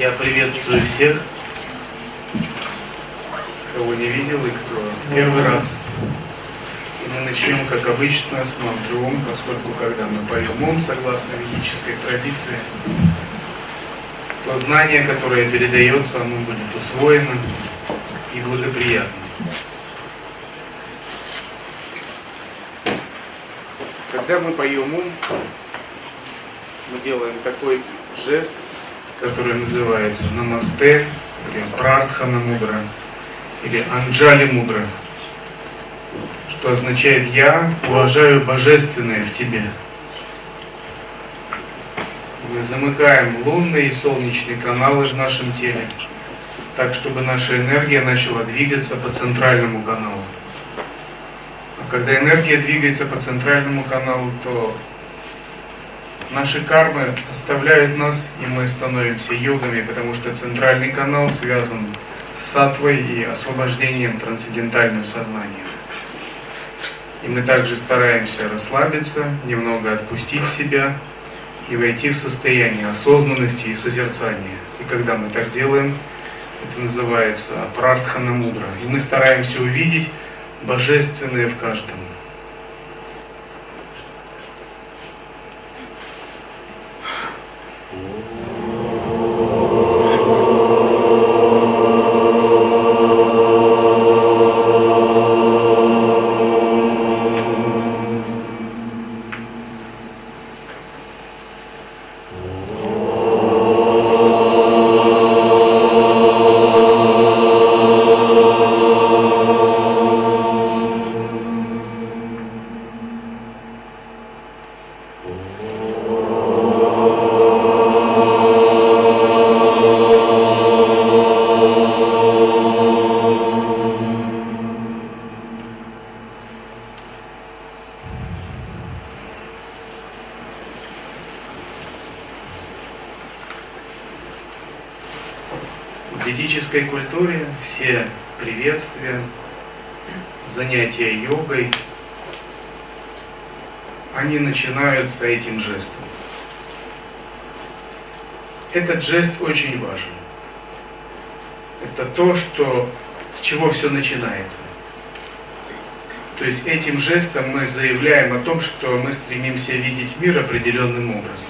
Я приветствую всех, кого не видел и кто первый раз. И мы начнем, как обычно, с мантры поскольку когда мы поем Ом, согласно ведической традиции, то знание, которое передается, оно будет усвоено и благоприятно. Когда мы поем Ом, мы делаем такой жест, который называется Намасте, или Прадхана Мудра, или Анджали Мудра, что означает «Я уважаю божественное в тебе». Мы замыкаем лунные и солнечные каналы в нашем теле, так, чтобы наша энергия начала двигаться по центральному каналу. А когда энергия двигается по центральному каналу, то Наши кармы оставляют нас, и мы становимся йогами, потому что центральный канал связан с сатвой и освобождением трансцендентального сознания. И мы также стараемся расслабиться, немного отпустить себя и войти в состояние осознанности и созерцания. И когда мы так делаем, это называется прартхана мудра. И мы стараемся увидеть божественное в каждом. Начинаются этим жестом. Этот жест очень важен. Это то, что, с чего все начинается. То есть этим жестом мы заявляем о том, что мы стремимся видеть мир определенным образом.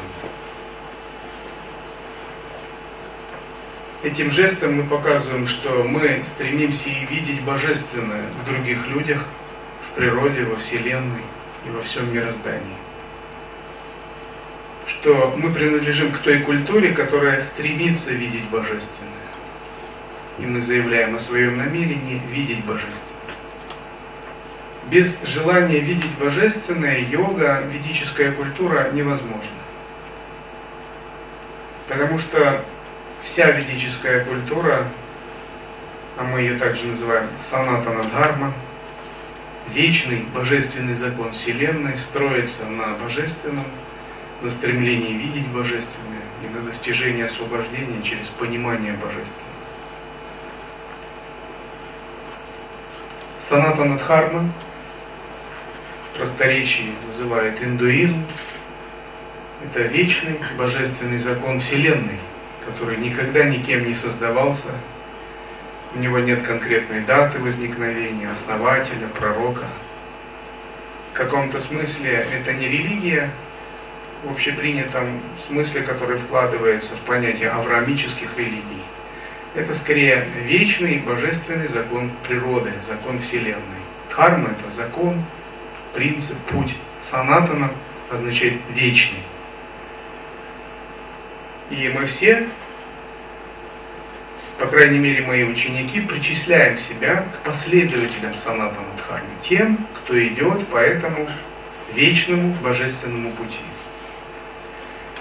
Этим жестом мы показываем, что мы стремимся и видеть божественное в других людях, в природе, во Вселенной и во всем мироздании. Что мы принадлежим к той культуре, которая стремится видеть божественное. И мы заявляем о своем намерении видеть божественное. Без желания видеть божественное йога, ведическая культура невозможна. Потому что вся ведическая культура, а мы ее также называем санатана дхарма, вечный божественный закон Вселенной строится на божественном, на стремлении видеть божественное и на достижении освобождения через понимание божественного. Санатана дхарма в просторечии называют индуизм. Это вечный божественный закон Вселенной, который никогда никем не создавался, у него нет конкретной даты возникновения, основателя, пророка. В каком-то смысле это не религия, общепринятом смысле, который вкладывается в понятие авраамических религий. Это скорее вечный божественный закон природы, закон Вселенной. Дхарма – это закон, принцип, путь. Санатана означает вечный. И мы все, по крайней мере мои ученики, причисляем себя к последователям Санатана Дхармы, тем, кто идет по этому вечному божественному пути.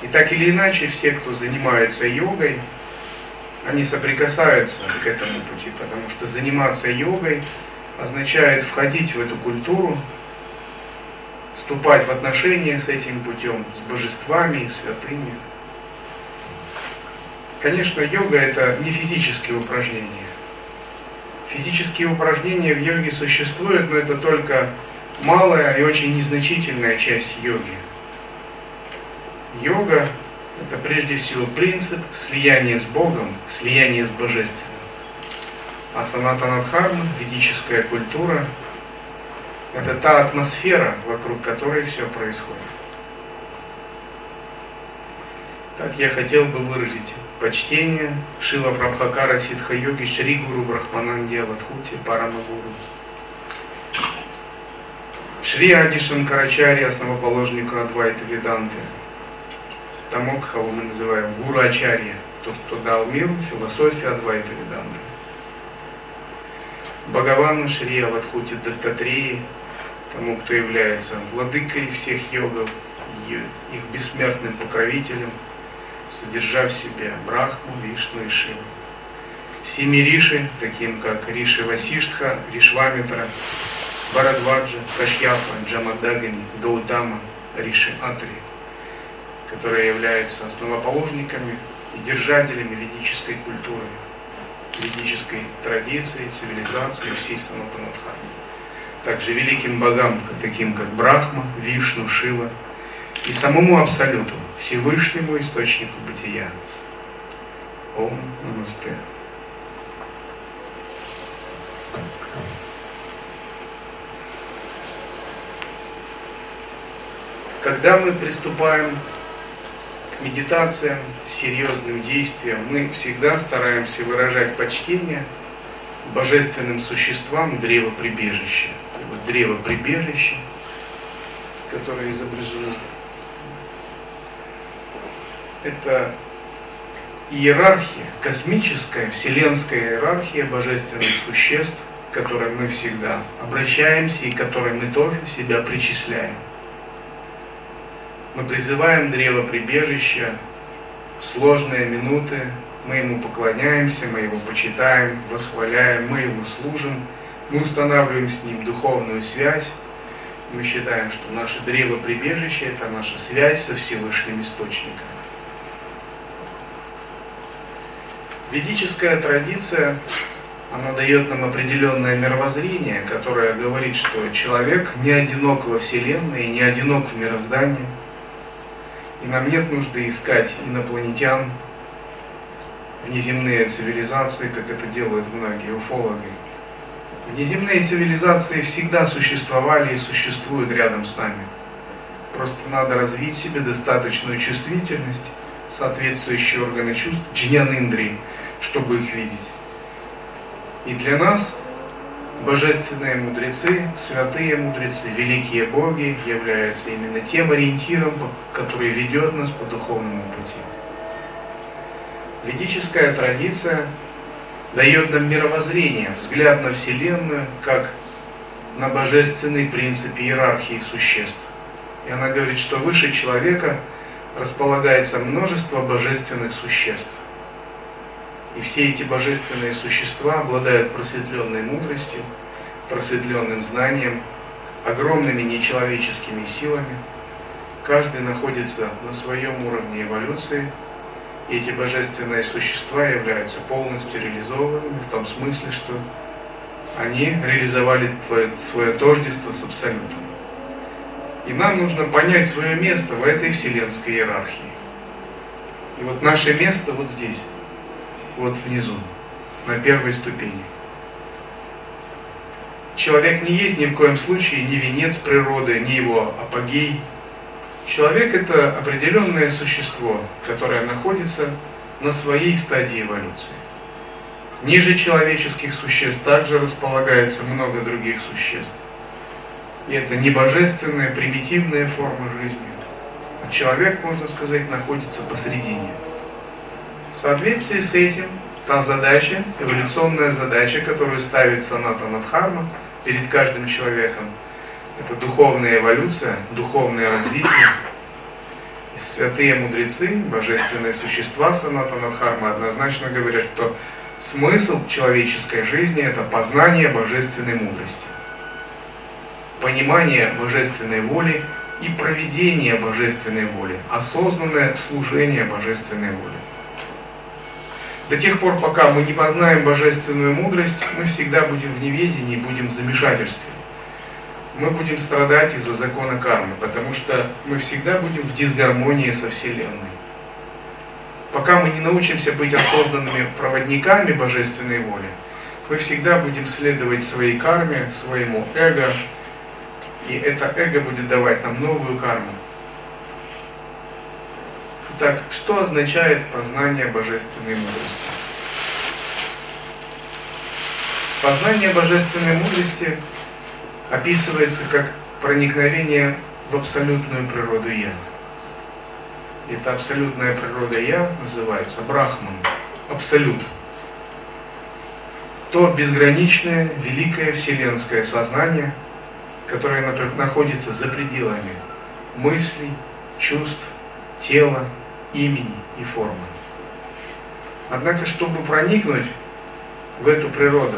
И так или иначе, все, кто занимаются йогой, они соприкасаются к этому пути, потому что заниматься йогой означает входить в эту культуру, вступать в отношения с этим путем, с божествами и святыми. Конечно, йога это не физические упражнения. Физические упражнения в йоге существуют, но это только малая и очень незначительная часть йоги. Йога это прежде всего принцип слияния с Богом, слияния с Божественным. А санатанадхарма, ведическая культура, это та атмосфера, вокруг которой все происходит. Так я хотел бы выразить почтение Шила Прабхакара Ситха Йоги Шри Гуру Брахмананди Авадхути Парамагуру. Шри Ади Шанкарачари, основоположнику Адвайта Веданты, тому, кого мы называем Гуру Ачарья, тот, кто дал миру философию Адвайта Веданты. Бхагавану Шри Авадхути Даттатрии, тому, кто является владыкой всех йогов, их бессмертным покровителем – содержа в себе Брахму, Вишну и Шиву. Семи Риши, таким как Риши Васиштха, Вишвамитра, Барадваджа, Кашьяпа, Джамадагани, Гаутама, Риши Атри, которые являются основоположниками и держателями ведической культуры, ведической традиции, цивилизации всей Санатанадхармы. Также великим богам, таким как Брахма, Вишну, Шива и самому Абсолюту, Всевышнему Источнику Бытия. Ом Намасте. Когда мы приступаем медитациям, серьезным действиям, мы всегда стараемся выражать почтение божественным существам древа прибежища. Вот древо прибежища, которое изображено это иерархия, космическая, вселенская иерархия божественных существ, к которой мы всегда обращаемся и к которой мы тоже себя причисляем. Мы призываем древо прибежища в сложные минуты, мы ему поклоняемся, мы его почитаем, восхваляем, мы ему служим, мы устанавливаем с ним духовную связь, мы считаем, что наше древо прибежище – это наша связь со Всевышним Источником. Ведическая традиция, она дает нам определенное мировоззрение, которое говорит, что человек не одинок во Вселенной, не одинок в мироздании. И нам нет нужды искать инопланетян, внеземные цивилизации, как это делают многие уфологи. Внеземные цивилизации всегда существовали и существуют рядом с нами. Просто надо развить себе достаточную чувствительность, соответствующие органы чувств, джнян индрии, чтобы их видеть. И для нас божественные мудрецы, святые мудрецы, великие боги являются именно тем ориентиром, который ведет нас по духовному пути. Ведическая традиция дает нам мировоззрение, взгляд на Вселенную, как на божественный принцип иерархии существ. И она говорит, что выше человека располагается множество божественных существ. И все эти божественные существа обладают просветленной мудростью, просветленным знанием, огромными нечеловеческими силами. Каждый находится на своем уровне эволюции, и эти божественные существа являются полностью реализованными в том смысле, что они реализовали твое, свое тождество с Абсолютом. И нам нужно понять свое место в этой вселенской иерархии. И вот наше место вот здесь вот внизу, на первой ступени. Человек не есть ни в коем случае ни венец природы, ни его апогей. Человек это определенное существо, которое находится на своей стадии эволюции. Ниже человеческих существ также располагается много других существ. И это не божественная, примитивная форма жизни. А человек, можно сказать, находится посредине. В соответствии с этим, та задача, эволюционная задача, которую ставит Саната Надхарма перед каждым человеком, это духовная эволюция, духовное развитие. И святые мудрецы, божественные существа Саната Надхарма однозначно говорят, что смысл человеческой жизни – это познание божественной мудрости, понимание божественной воли и проведение божественной воли, осознанное служение божественной воли. До тех пор, пока мы не познаем божественную мудрость, мы всегда будем в неведении, будем в замешательстве. Мы будем страдать из-за закона кармы, потому что мы всегда будем в дисгармонии со Вселенной. пока мы не научимся быть осознанными проводниками божественной воли, мы всегда будем следовать своей карме, своему эго, и это эго будет давать нам новую карму. Итак, что означает познание божественной мудрости? Познание божественной мудрости описывается как проникновение в абсолютную природу Я. Эта абсолютная природа Я называется Брахман, Абсолют. То безграничное, великое вселенское сознание, которое находится за пределами мыслей, чувств, тела, имени и формы. Однако, чтобы проникнуть в эту природу,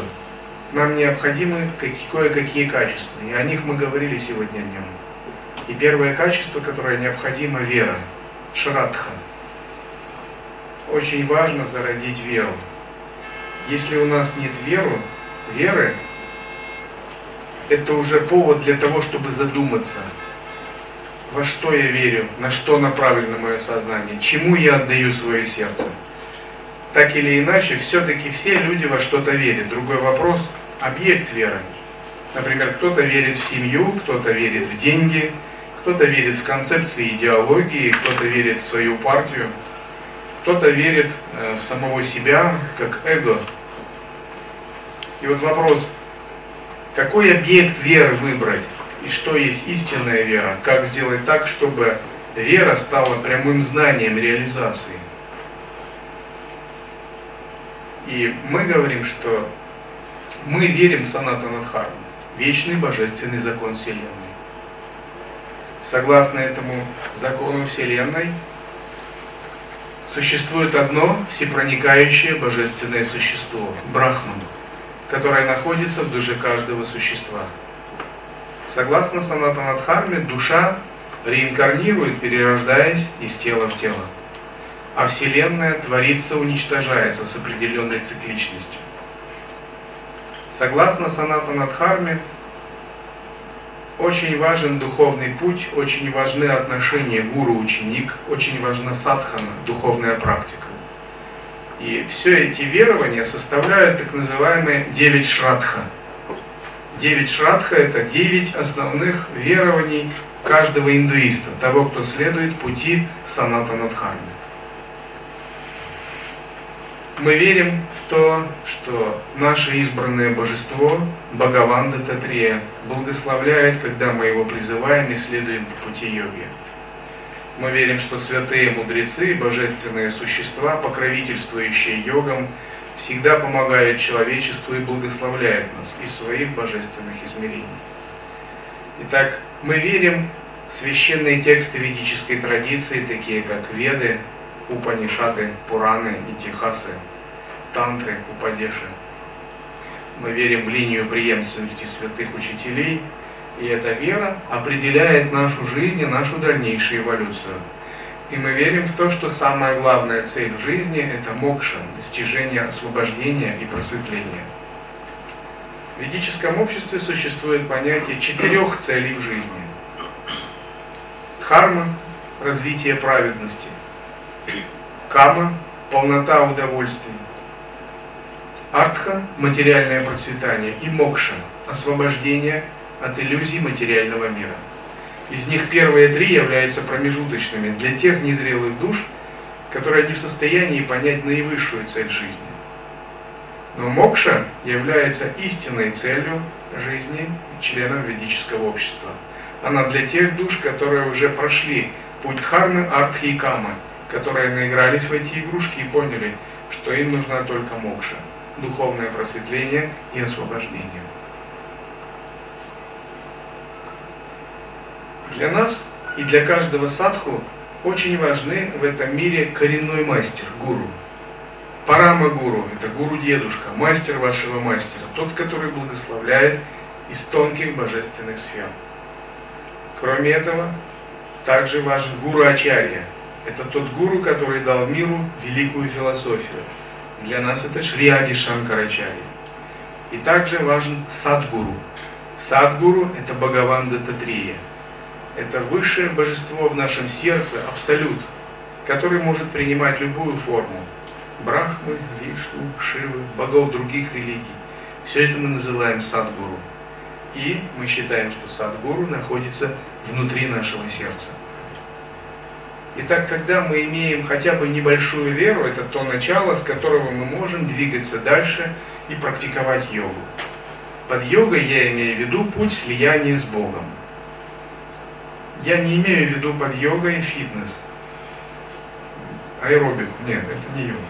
нам необходимы кое-какие качества, и о них мы говорили сегодня днем. И первое качество, которое необходимо, вера, шрадха. Очень важно зародить веру. Если у нас нет веру, веры, это уже повод для того, чтобы задуматься, во что я верю, на что направлено мое сознание, чему я отдаю свое сердце. Так или иначе, все-таки все люди во что-то верят. Другой вопрос – объект веры. Например, кто-то верит в семью, кто-то верит в деньги, кто-то верит в концепции идеологии, кто-то верит в свою партию, кто-то верит э, в самого себя, как эго. И вот вопрос, какой объект веры выбрать? И что есть истинная вера? Как сделать так, чтобы вера стала прямым знанием реализации? И мы говорим, что мы верим в Санатанадхарму, вечный божественный закон Вселенной. Согласно этому закону Вселенной, существует одно всепроникающее божественное существо – Брахман, которое находится в душе каждого существа. Согласно Санатанадхарме, душа реинкарнирует, перерождаясь из тела в тело. А Вселенная творится, уничтожается с определенной цикличностью. Согласно Санатанадхарме, очень важен духовный путь, очень важны отношения гуру-ученик, очень важна садхана, духовная практика. И все эти верования составляют так называемые девять шрадха. Девять шрадха – это девять основных верований каждого индуиста, того, кто следует пути Санатанадхармы. Мы верим в то, что наше избранное божество, Бхагаванда Татрия, благословляет, когда мы его призываем и следуем по пути йоги. Мы верим, что святые мудрецы, божественные существа, покровительствующие йогам, всегда помогают человечеству и благословляют нас из своих божественных измерений. Итак, мы верим в священные тексты ведической традиции, такие как Веды, Упанишады, Пураны и Техасы – тантры, упадеши. Мы верим в линию преемственности святых учителей, и эта вера определяет нашу жизнь и нашу дальнейшую эволюцию. И мы верим в то, что самая главная цель в жизни – это мокша, достижение освобождения и просветления. В ведическом обществе существует понятие четырех целей в жизни. Дхарма – развитие праведности. Кама – полнота удовольствий. Артха – материальное процветание, и мокша – освобождение от иллюзий материального мира. Из них первые три являются промежуточными для тех незрелых душ, которые не в состоянии понять наивысшую цель жизни. Но мокша является истинной целью жизни членов ведического общества. Она для тех душ, которые уже прошли путь дхармы, артхи и камы, которые наигрались в эти игрушки и поняли, что им нужна только мокша духовное просветление и освобождение. Для нас и для каждого садху очень важны в этом мире коренной мастер, гуру. Парама гуру – это гуру-дедушка, мастер вашего мастера, тот, который благословляет из тонких божественных сфер. Кроме этого, также важен гуру Ачарья. Это тот гуру, который дал миру великую философию – для нас это Шриади Шанкарачари. И также важен Садгуру. Садгуру – это Бхагаванда Татрия. Это высшее божество в нашем сердце, абсолют, который может принимать любую форму. Брахмы, Вишну, Шивы, богов других религий. Все это мы называем садгуру. И мы считаем, что садгуру находится внутри нашего сердца. Итак, когда мы имеем хотя бы небольшую веру, это то начало, с которого мы можем двигаться дальше и практиковать йогу. Под йогой я имею в виду путь слияния с Богом. Я не имею в виду под йогой фитнес, аэробику. Нет, это не йога.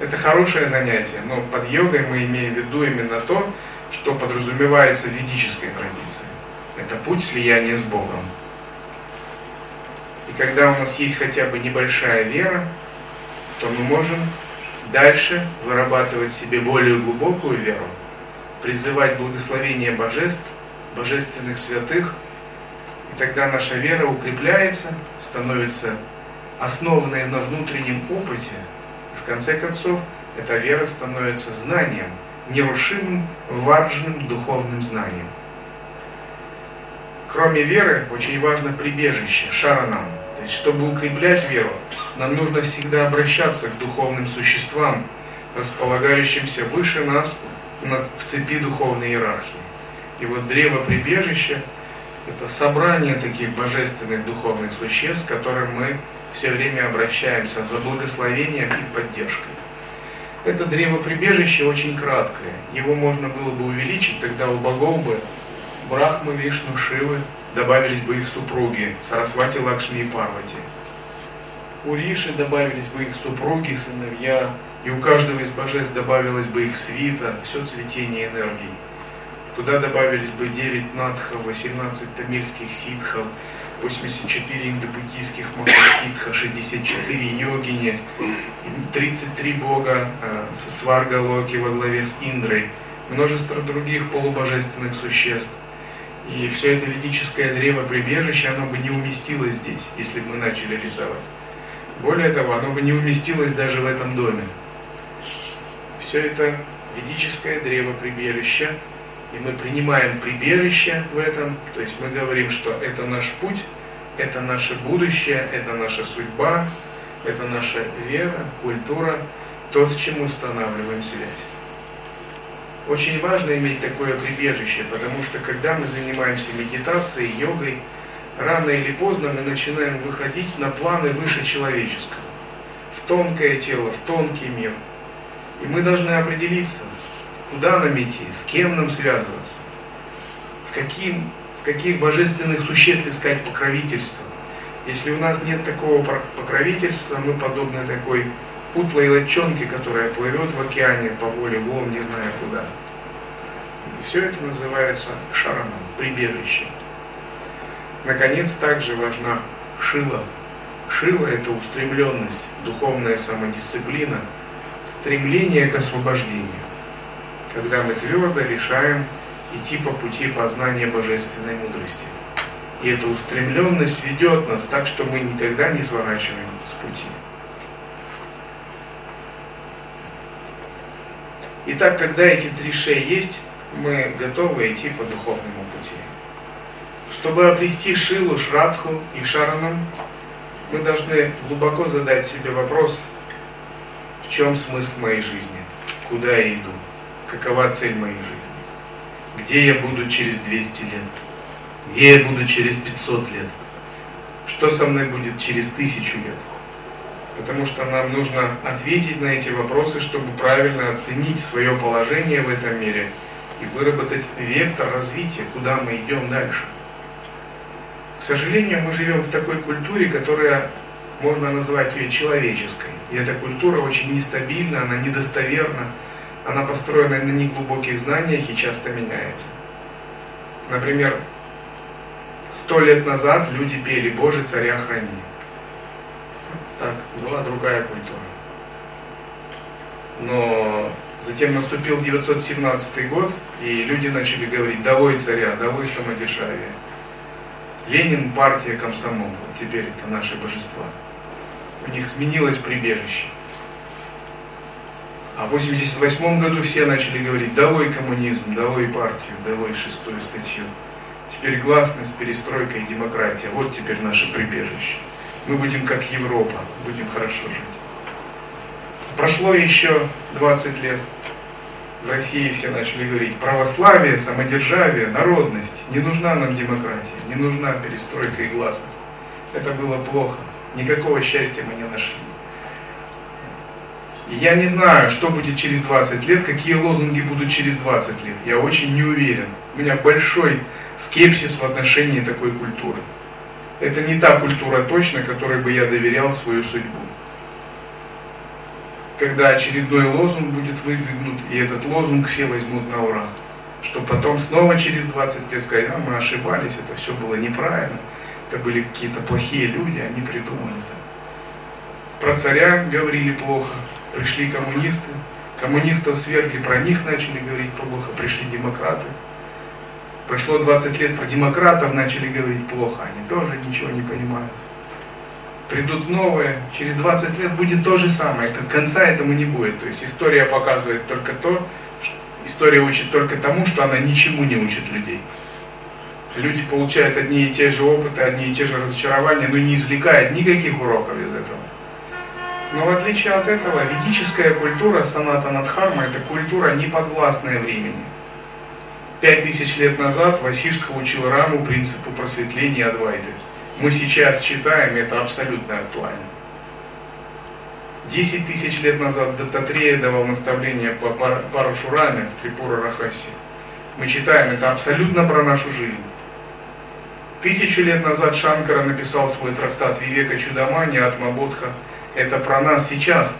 Это хорошее занятие, но под йогой мы имеем в виду именно то, что подразумевается в ведической традиции. Это путь слияния с Богом. И когда у нас есть хотя бы небольшая вера, то мы можем дальше вырабатывать себе более глубокую веру, призывать благословение божеств, божественных святых, тогда наша вера укрепляется, становится основанной на внутреннем опыте, в конце концов эта вера становится знанием, нерушимым, важным духовным знанием. Кроме веры, очень важно прибежище, шаранам. То есть, чтобы укреплять веру, нам нужно всегда обращаться к духовным существам, располагающимся выше нас в цепи духовной иерархии. И вот древо прибежища – это собрание таких божественных духовных существ, к которым мы все время обращаемся за благословением и поддержкой. Это древо прибежища очень краткое. Его можно было бы увеличить, тогда у богов бы Брахмы, Вишну, Шивы добавились бы их супруги, Сарасвати, Лакшми и Парвати. У Риши добавились бы их супруги, сыновья, и у каждого из божеств добавилась бы их свита, все цветение энергии. Туда добавились бы 9 надхов, 18 тамильских ситхов, 84 индобуддийских махасидха, 64 йогини, 33 бога э, со сварга Локи во главе с Индрой, множество других полубожественных существ. И все это ведическое древо прибежище, оно бы не уместилось здесь, если бы мы начали рисовать. Более того, оно бы не уместилось даже в этом доме. Все это ведическое древо прибежища, и мы принимаем прибежище в этом, то есть мы говорим, что это наш путь, это наше будущее, это наша судьба, это наша вера, культура, то, с чем мы устанавливаем связь. Очень важно иметь такое прибежище, потому что когда мы занимаемся медитацией, йогой, рано или поздно мы начинаем выходить на планы выше человеческого, в тонкое тело, в тонкий мир. И мы должны определиться, куда нам идти, с кем нам связываться, в каким, с каких божественных существ искать покровительство. Если у нас нет такого покровительства, мы подобны такой утлой лодчонке, которая плывет в океане по воле волн, не зная куда. И все это называется шараном, прибежище. Наконец, также важна шила. Шила – это устремленность, духовная самодисциплина, стремление к освобождению. Когда мы твердо решаем идти по пути познания божественной мудрости. И эта устремленность ведет нас так, что мы никогда не сворачиваем с пути. Итак, когда эти три шеи есть, мы готовы идти по духовному пути. Чтобы обрести Шилу, Шрадху и Шаранам, мы должны глубоко задать себе вопрос, в чем смысл моей жизни, куда я иду, какова цель моей жизни, где я буду через 200 лет, где я буду через 500 лет, что со мной будет через тысячу лет? Потому что нам нужно ответить на эти вопросы, чтобы правильно оценить свое положение в этом мире и выработать вектор развития, куда мы идем дальше. К сожалению, мы живем в такой культуре, которая можно назвать ее человеческой. И эта культура очень нестабильна, она недостоверна, она построена на неглубоких знаниях и часто меняется. Например, сто лет назад люди пели «Боже, царя храни». Так, была другая культура. Но затем наступил 917 год, и люди начали говорить «долой царя, долой самодержавие». Ленин, партия, комсомол, теперь это наши божества. У них сменилось прибежище. А в 88 году все начали говорить «долой коммунизм, долой партию, долой шестую статью». Теперь гласность, перестройка и демократия, вот теперь наше прибежище. Мы будем как Европа, будем хорошо жить. Прошло еще 20 лет. В России все начали говорить православие, самодержавие, народность. Не нужна нам демократия, не нужна перестройка и гласность. Это было плохо. Никакого счастья мы не нашли. Я не знаю, что будет через 20 лет, какие лозунги будут через 20 лет. Я очень не уверен. У меня большой скепсис в отношении такой культуры. Это не та культура точно, которой бы я доверял свою судьбу. Когда очередной лозунг будет выдвигнут, и этот лозунг все возьмут на ура. Что потом снова через 20 лет сказать, а мы ошибались, это все было неправильно, это были какие-то плохие люди, они придумали это. Про царя говорили плохо, пришли коммунисты, коммунистов свергли, про них начали говорить плохо, пришли демократы. Прошло 20 лет, про демократов начали говорить плохо, они тоже ничего не понимают. Придут новые, через 20 лет будет то же самое, это, конца этому не будет. То есть история показывает только то, история учит только тому, что она ничему не учит людей. Люди получают одни и те же опыты, одни и те же разочарования, но не извлекают никаких уроков из этого. Но в отличие от этого, ведическая культура саната Надхарма – это культура не подвластная времени. Пять тысяч лет назад Васишка учил Раму принципу просветления Адвайты. Мы сейчас читаем, это абсолютно актуально. Десять тысяч лет назад Дататрея давал наставление по Парашураме в Трипура Рахасе. Мы читаем, это абсолютно про нашу жизнь. Тысячу лет назад Шанкара написал свой трактат Вивека Чудамани Атмабодха – это про нас сейчас.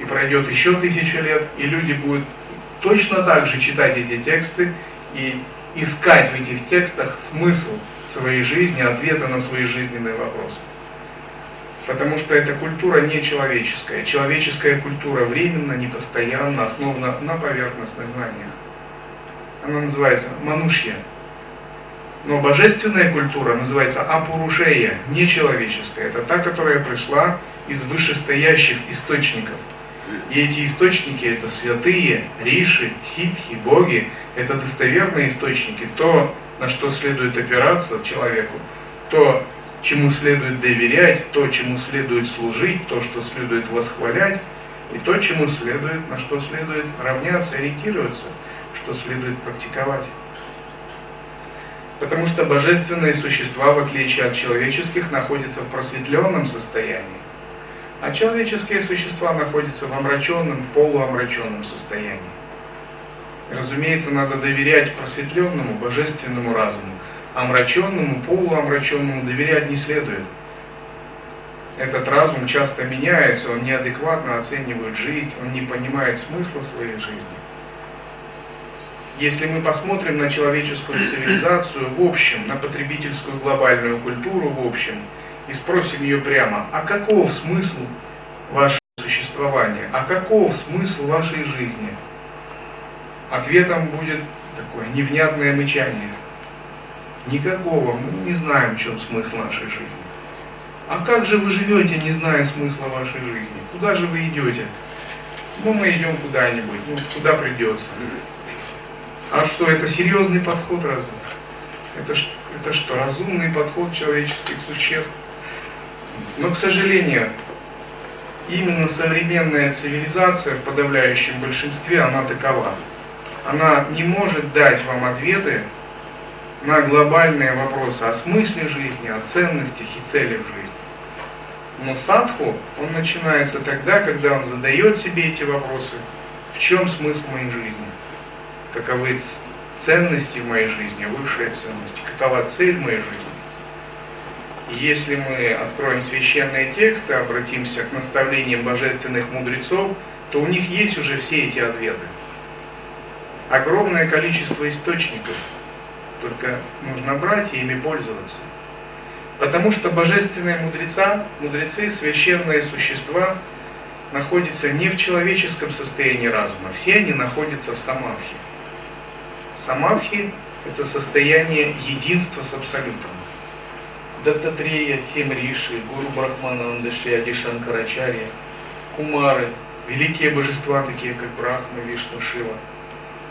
И пройдет еще тысячу лет, и люди будут точно так же читать эти тексты и искать в этих текстах смысл своей жизни, ответы на свои жизненные вопросы. Потому что эта культура не человеческая. Человеческая культура временно, непостоянно, основана на поверхностных знаниях. Она называется манушья. Но божественная культура называется апурушея, нечеловеческая. Это та, которая пришла из вышестоящих источников. И эти источники это святые, риши, ситхи, боги, это достоверные источники, то, на что следует опираться человеку, то, чему следует доверять, то, чему следует служить, то, что следует восхвалять, и то, чему следует, на что следует равняться, ориентироваться, что следует практиковать. Потому что божественные существа, в отличие от человеческих, находятся в просветленном состоянии. А человеческие существа находятся в омраченном, полуомраченном состоянии. Разумеется, надо доверять просветленному, божественному разуму. Омраченному, полуомраченному доверять не следует. Этот разум часто меняется, он неадекватно оценивает жизнь, он не понимает смысла своей жизни. Если мы посмотрим на человеческую цивилизацию в общем, на потребительскую глобальную культуру в общем – и спросим ее прямо, а каков смысл вашего существования, а каков смысл вашей жизни? Ответом будет такое невнятное мычание. Никакого, мы не знаем, в чем смысл нашей жизни. А как же вы живете, не зная смысла вашей жизни? Куда же вы идете? Ну, мы идем куда-нибудь, ну, куда придется. А что, это серьезный подход разве? Это, это что, разумный подход человеческих существ? Но, к сожалению, именно современная цивилизация в подавляющем большинстве, она такова. Она не может дать вам ответы на глобальные вопросы о смысле жизни, о ценностях и целях жизни. Но садху, он начинается тогда, когда он задает себе эти вопросы. В чем смысл моей жизни? Каковы ценности в моей жизни, высшие ценности? Какова цель моей жизни? Если мы откроем священные тексты, обратимся к наставлениям божественных мудрецов, то у них есть уже все эти ответы. Огромное количество источников, только нужно брать и ими пользоваться. Потому что божественные мудреца, мудрецы, священные существа, находятся не в человеческом состоянии разума, все они находятся в самадхи. Самадхи – это состояние единства с Абсолютом. Даттатрея, семь Риши, Гуру Брахмананда, Шриади Шанкарачарья, Кумары, великие божества, такие как Брахма, Вишну, Шива.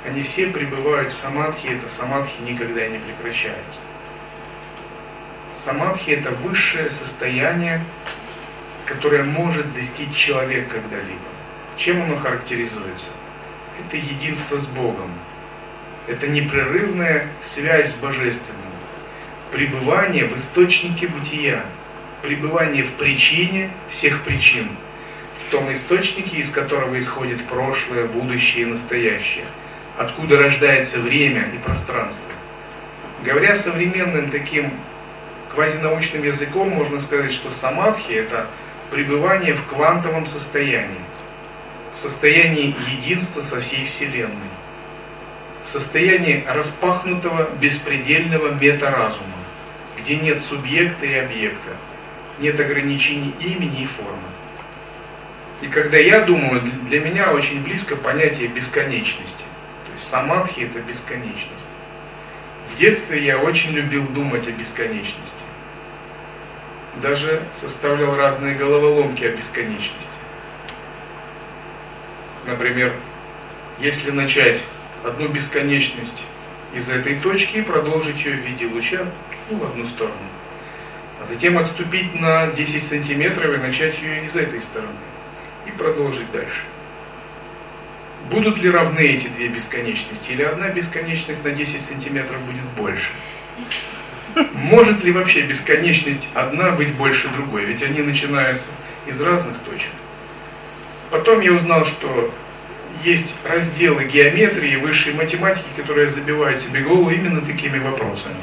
Они все пребывают в самадхи, и эта самадхи никогда не прекращается. Самадхи это высшее состояние, которое может достичь человек когда-либо. Чем оно характеризуется? Это единство с Богом. Это непрерывная связь с Божественным. Пребывание в источнике бытия. Пребывание в причине всех причин. В том источнике, из которого исходит прошлое, будущее и настоящее. Откуда рождается время и пространство. Говоря современным таким квазинаучным языком, можно сказать, что самадхи – это пребывание в квантовом состоянии в состоянии единства со всей Вселенной, в состоянии распахнутого беспредельного метаразума, где нет субъекта и объекта, нет ограничений имени и формы. И когда я думаю, для меня очень близко понятие бесконечности. То есть самадхи это бесконечность. В детстве я очень любил думать о бесконечности. Даже составлял разные головоломки о бесконечности. Например, если начать одну бесконечность из этой точки и продолжить ее в виде луча ну, в одну сторону, а затем отступить на 10 сантиметров и начать ее из этой стороны и продолжить дальше. Будут ли равны эти две бесконечности? Или одна бесконечность на 10 сантиметров будет больше? Может ли вообще бесконечность одна быть больше другой? Ведь они начинаются из разных точек. Потом я узнал, что есть разделы геометрии, высшей математики, которые забивают себе голову именно такими вопросами.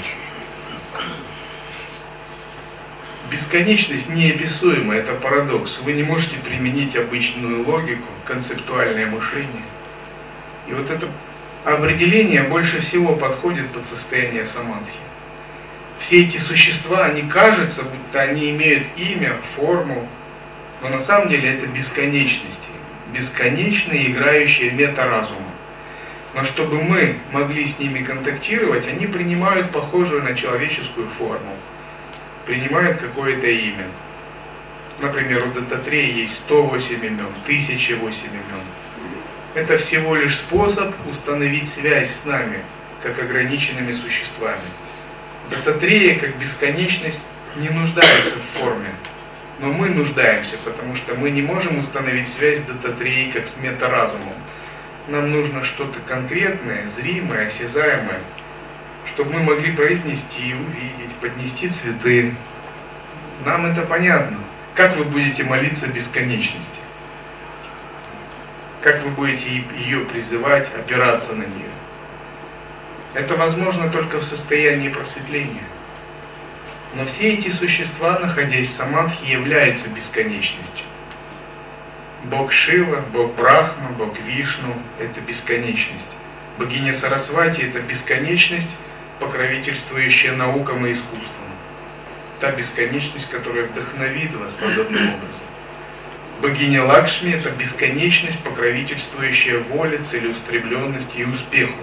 Бесконечность неописуема, это парадокс. Вы не можете применить обычную логику, концептуальное мышление. И вот это определение больше всего подходит под состояние самадхи. Все эти существа, они кажутся, будто они имеют имя, форму, но на самом деле это бесконечности, бесконечные играющие метаразумы. Но чтобы мы могли с ними контактировать, они принимают похожую на человеческую форму, принимают какое-то имя. Например, у Дататрея есть 108 имен, 1008 имен. Это всего лишь способ установить связь с нами, как ограниченными существами. Дататрея, как бесконечность, не нуждается в форме, но мы нуждаемся, потому что мы не можем установить связь с дататреей как с метаразумом. Нам нужно что-то конкретное, зримое, осязаемое, чтобы мы могли произнести, увидеть, поднести цветы. Нам это понятно. Как вы будете молиться бесконечности? Как вы будете ее призывать, опираться на нее? Это возможно только в состоянии просветления. Но все эти существа, находясь в самадхи, являются бесконечностью. Бог Шива, Бог Брахма, Бог Вишну – это бесконечность. Богиня Сарасвати – это бесконечность, покровительствующая наукам и искусствам. Та бесконечность, которая вдохновит вас подобным образом. Богиня Лакшми – это бесконечность, покровительствующая воле, целеустремленности и успеху.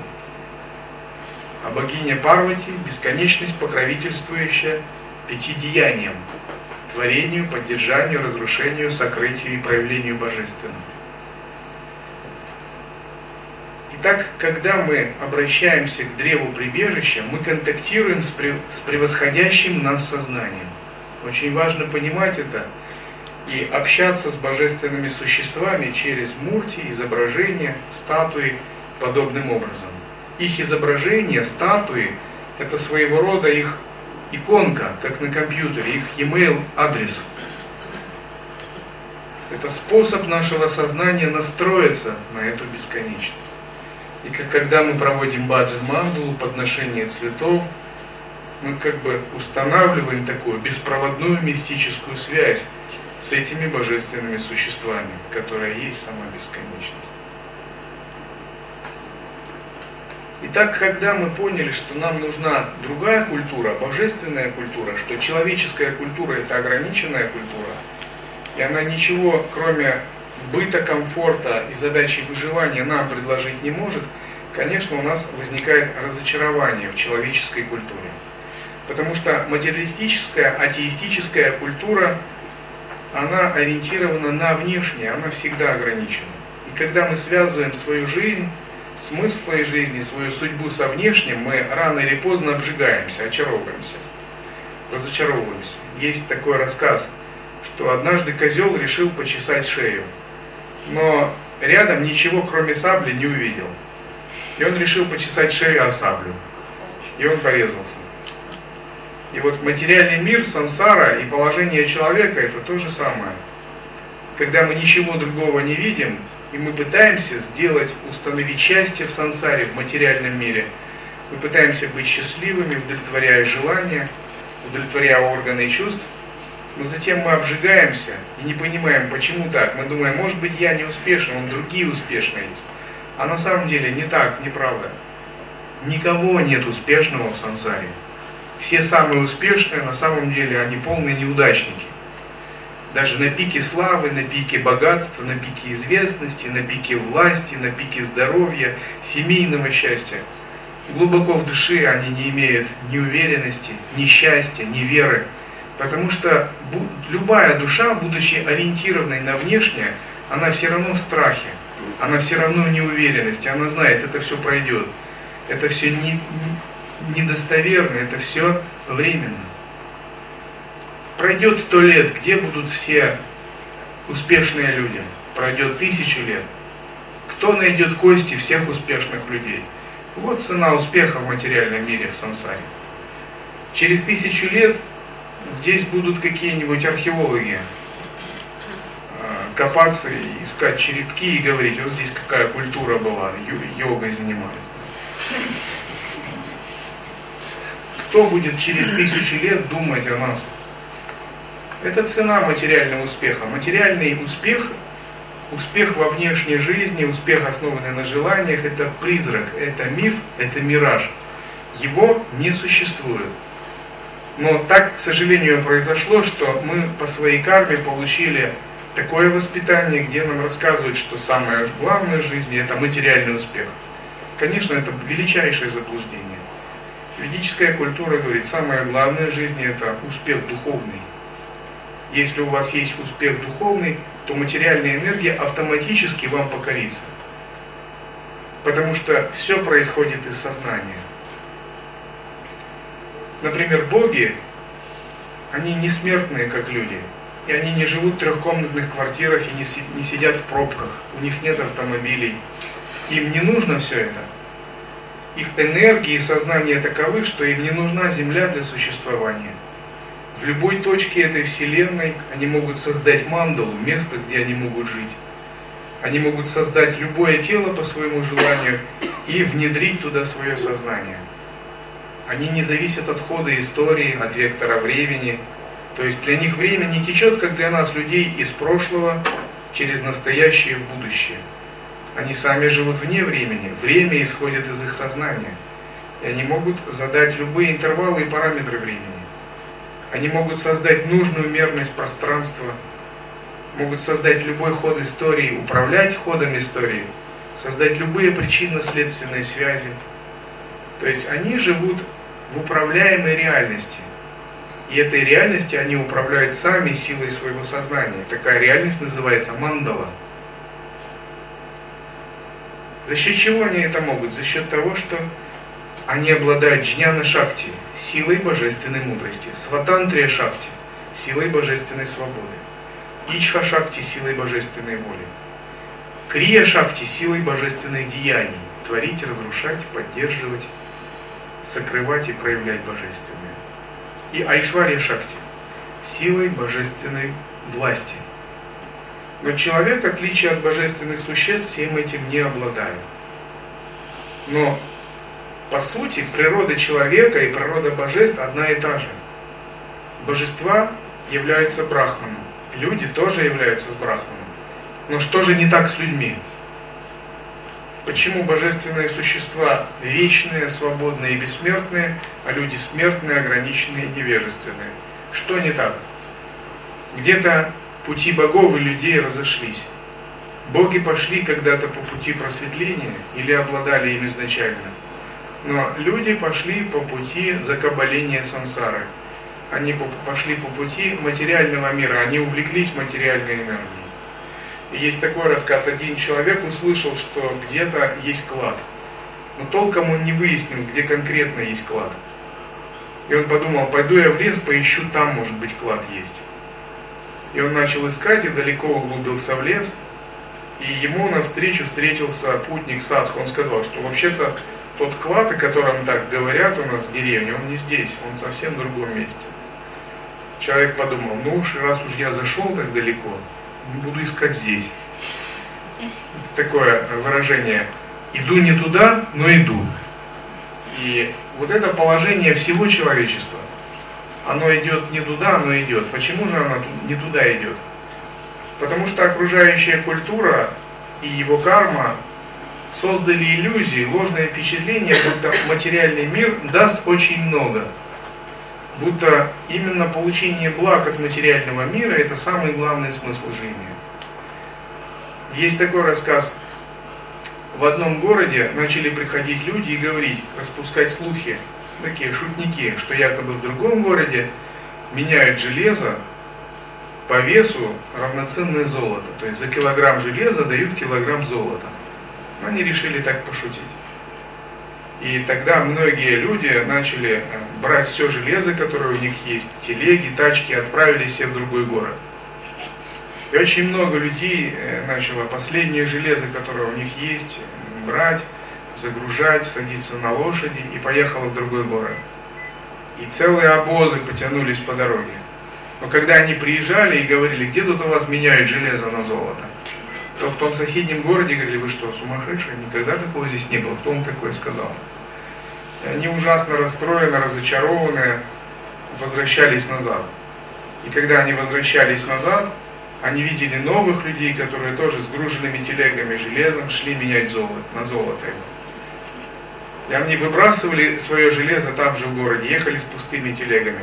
А богиня Парвати – бесконечность, покровительствующая пяти деяниям – творению, поддержанию, разрушению, сокрытию и проявлению божественного. Итак, когда мы обращаемся к древу прибежища, мы контактируем с, с превосходящим нас сознанием. Очень важно понимать это и общаться с божественными существами через мурти, изображения, статуи подобным образом. Их изображения, статуи – это своего рода их иконка, как на компьютере, их e-mail адрес. Это способ нашего сознания настроиться на эту бесконечность. И как, когда мы проводим баджан мандулу, подношение цветов, мы как бы устанавливаем такую беспроводную мистическую связь с этими божественными существами, которая есть сама бесконечность. Итак, когда мы поняли, что нам нужна другая культура, божественная культура, что человеческая культура это ограниченная культура, и она ничего, кроме быта, комфорта и задачи выживания нам предложить не может, конечно, у нас возникает разочарование в человеческой культуре. Потому что материалистическая, атеистическая культура, она ориентирована на внешнее, она всегда ограничена. И когда мы связываем свою жизнь смысл своей жизни, свою судьбу со внешним, мы рано или поздно обжигаемся, очаровываемся. разочаровываемся. Есть такой рассказ, что однажды козел решил почесать шею, но рядом ничего кроме сабли не увидел. И он решил почесать шею о саблю. И он порезался. И вот материальный мир, сансара и положение человека это то же самое. Когда мы ничего другого не видим, и мы пытаемся сделать, установить счастье в сансаре, в материальном мире, мы пытаемся быть счастливыми, удовлетворяя желания, удовлетворяя органы чувств, но затем мы обжигаемся и не понимаем, почему так. Мы думаем, может быть, я не успешен, он другие успешные есть. А на самом деле не так, неправда. Никого нет успешного в сансаре. Все самые успешные, на самом деле, они полные неудачники. Даже на пике славы, на пике богатства, на пике известности, на пике власти, на пике здоровья, семейного счастья. Глубоко в душе они не имеют ни уверенности, ни счастья, ни веры. Потому что любая душа, будучи ориентированной на внешнее, она все равно в страхе, она все равно в неуверенности, она знает, это все пройдет. Это все не, недостоверно, это все временно. Пройдет сто лет, где будут все успешные люди? Пройдет тысячу лет. Кто найдет кости всех успешных людей? Вот цена успеха в материальном мире, в сансаре. Через тысячу лет здесь будут какие-нибудь археологи а, копаться, искать черепки и говорить, вот здесь какая культура была, йогой занимались. Кто будет через тысячу лет думать о нас? Это цена материального успеха. Материальный успех, успех во внешней жизни, успех, основанный на желаниях, это призрак, это миф, это мираж. Его не существует. Но так, к сожалению, произошло, что мы по своей карме получили такое воспитание, где нам рассказывают, что самое главное в жизни это материальный успех. Конечно, это величайшее заблуждение. Ведическая культура говорит, самое главное в жизни это успех духовный. Если у вас есть успех духовный, то материальная энергия автоматически вам покорится. Потому что все происходит из сознания. Например, боги, они не смертные, как люди. И они не живут в трехкомнатных квартирах и не сидят в пробках. У них нет автомобилей. Им не нужно все это. Их энергии и сознание таковы, что им не нужна Земля для существования. В любой точке этой Вселенной они могут создать мандалу, место, где они могут жить. Они могут создать любое тело по своему желанию и внедрить туда свое сознание. Они не зависят от хода истории, от вектора времени. То есть для них время не течет, как для нас, людей, из прошлого через настоящее в будущее. Они сами живут вне времени. Время исходит из их сознания. И они могут задать любые интервалы и параметры времени. Они могут создать нужную мерность пространства, могут создать любой ход истории, управлять ходом истории, создать любые причинно-следственные связи. То есть они живут в управляемой реальности. И этой реальности они управляют сами силой своего сознания. Такая реальность называется мандала. За счет чего они это могут? За счет того, что они обладают джняна шакти, силой божественной мудрости, сватантрия шакти, силой божественной свободы, ичха шакти, силой божественной воли, крия шакти, силой божественных деяний, творить, разрушать, поддерживать, сокрывать и проявлять божественное. И айшвария шакти, силой божественной власти – но человек, в отличие от божественных существ, всем этим не обладает. Но по сути природа человека и природа божеств одна и та же. Божества являются брахманом. Люди тоже являются с брахманом. Но что же не так с людьми? Почему божественные существа вечные, свободные и бессмертные, а люди смертные, ограниченные и невежественные? Что не так? Где-то пути богов и людей разошлись. Боги пошли когда-то по пути просветления или обладали им изначально. Но люди пошли по пути закабаления сансары. Они пошли по пути материального мира, они увлеклись материальной энергией. Есть такой рассказ, один человек услышал, что где-то есть клад. Но толком он не выяснил, где конкретно есть клад. И он подумал, пойду я в лес, поищу, там, может быть, клад есть. И он начал искать и далеко углубился в лес. И ему навстречу встретился путник Садху. Он сказал, что вообще-то тот клад, о котором так говорят у нас в деревне, он не здесь, он совсем в другом месте. Человек подумал, ну уж раз уж я зашел так далеко, буду искать здесь. Такое выражение. Иду не туда, но иду. И вот это положение всего человечества, оно идет не туда, но идет. Почему же оно не туда идет? Потому что окружающая культура и его карма создали иллюзии, ложное впечатление, будто материальный мир даст очень много. Будто именно получение благ от материального мира – это самый главный смысл жизни. Есть такой рассказ. В одном городе начали приходить люди и говорить, распускать слухи, такие шутники, что якобы в другом городе меняют железо по весу равноценное золото. То есть за килограмм железа дают килограмм золота. Они решили так пошутить. И тогда многие люди начали э, брать все железо, которое у них есть, телеги, тачки, отправились все в другой город. И очень много людей э, начало последнее железо, которое у них есть, брать, загружать, садиться на лошади и поехало в другой город. И целые обозы потянулись по дороге. Но когда они приезжали и говорили, где тут у вас меняют железо на золото, то в том соседнем городе говорили, вы что, сумасшедшие, никогда такого здесь не было, кто вам такое сказал? И они ужасно расстроены, разочарованы, возвращались назад. И когда они возвращались назад, они видели новых людей, которые тоже с груженными телегами железом шли менять золото, на золото. И они выбрасывали свое железо там же в городе, ехали с пустыми телегами.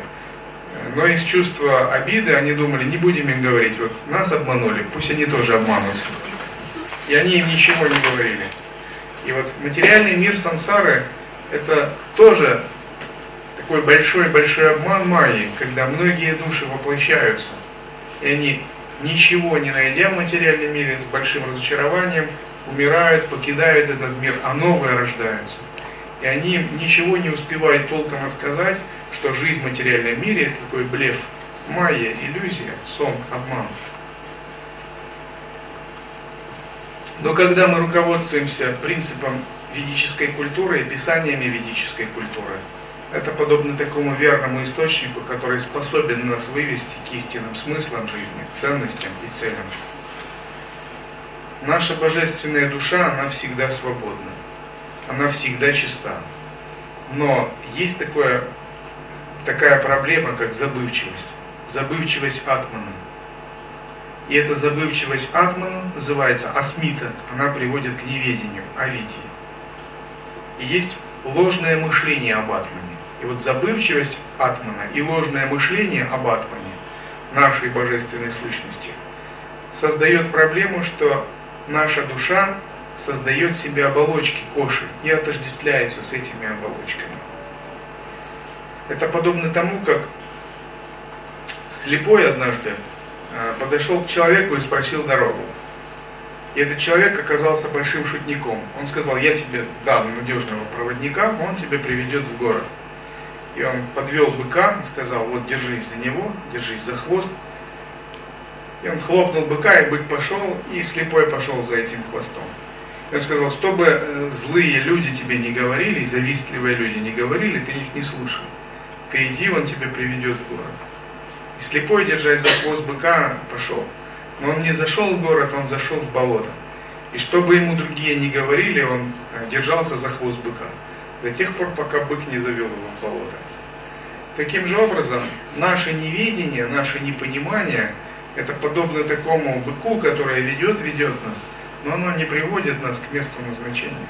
Но из чувства обиды они думали, не будем им говорить, вот нас обманули, пусть они тоже обманутся. И они им ничего не говорили. И вот материальный мир сансары – это тоже такой большой-большой обман майи, когда многие души воплощаются, и они, ничего не найдя в материальном мире, с большим разочарованием, умирают, покидают этот мир, а новые рождаются. И они ничего не успевают толком рассказать, что жизнь в материальном мире это такой блеф, майя, иллюзия, сон, обман. Но когда мы руководствуемся принципом ведической культуры и писаниями ведической культуры, это подобно такому верному источнику, который способен нас вывести к истинным смыслам жизни, ценностям и целям. Наша божественная душа, она всегда свободна, она всегда чиста. Но есть такое такая проблема, как забывчивость. Забывчивость атмана. И эта забывчивость атмана называется асмита. Она приводит к неведению, авидии. И есть ложное мышление об атмане. И вот забывчивость атмана и ложное мышление об атмане, нашей божественной сущности, создает проблему, что наша душа создает себе оболочки коши и отождествляется с этими оболочками. Это подобно тому, как слепой однажды подошел к человеку и спросил дорогу. И этот человек оказался большим шутником. Он сказал, я тебе дам надежного проводника, он тебя приведет в город. И он подвел быка и сказал, вот держись за него, держись за хвост. И он хлопнул быка, и бык пошел, и слепой пошел за этим хвостом. И он сказал, чтобы э, злые люди тебе не говорили, завистливые люди не говорили, ты их не слушай ты иди, он тебя приведет в город. И слепой, держась за хвост быка, пошел. Но он не зашел в город, он зашел в болото. И чтобы ему другие не говорили, он э, держался за хвост быка. До тех пор, пока бык не завел его в болото. Таким же образом, наше неведение, наше непонимание, это подобно такому быку, который ведет, ведет нас, но оно не приводит нас к месту назначения.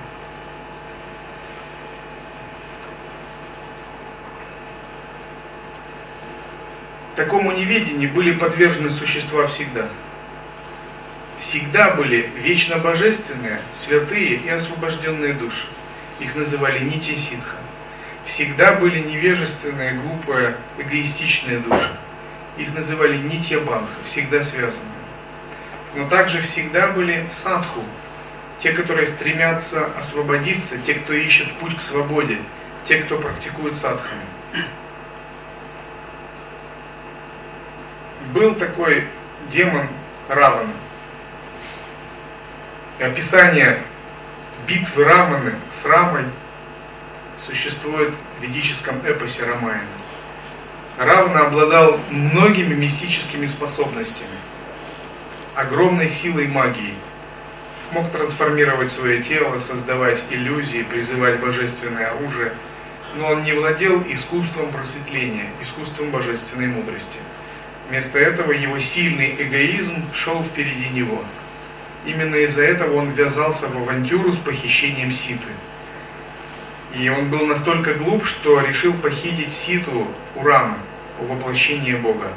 Такому неведению были подвержены существа всегда. Всегда были вечно божественные, святые и освобожденные души. Их называли нити ситха. Всегда были невежественные, глупые, эгоистичные души. Их называли нитья банха, всегда связанные. Но также всегда были садху, те, которые стремятся освободиться, те, кто ищет путь к свободе, те, кто практикует садхану. Был такой демон Равана. Описание битвы Раманы с Рамой существует в ведическом эпосе Рамаяна. Равна обладал многими мистическими способностями, огромной силой магии, мог трансформировать свое тело, создавать иллюзии, призывать божественное оружие, но он не владел искусством просветления, искусством божественной мудрости. Вместо этого его сильный эгоизм шел впереди него. Именно из-за этого он ввязался в авантюру с похищением Ситы. И он был настолько глуп, что решил похитить Ситу у Рамы, у воплощения Бога.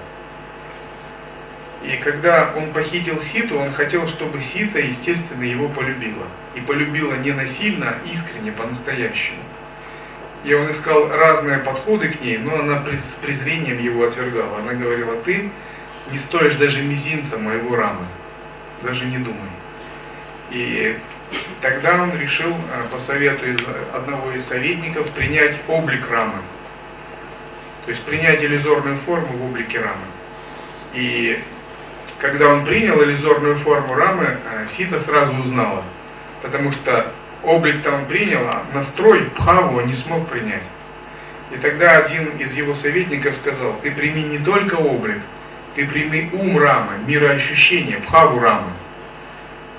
И когда он похитил Ситу, он хотел, чтобы Сита, естественно, его полюбила. И полюбила не насильно, а искренне, по-настоящему. И он искал разные подходы к ней, но она с презрением его отвергала. Она говорила, ты не стоишь даже мизинца моего рамы, даже не думай. И тогда он решил, э, по совету из одного из советников, принять облик рамы. То есть принять иллюзорную форму в облике рамы. И когда он принял иллюзорную форму рамы, э, Сита сразу узнала, потому что облик-то он принял, а настрой Пхаву он не смог принять. И тогда один из его советников сказал, ты прими не только облик, ты прими ум Рамы, мироощущение, Пхаву Рамы.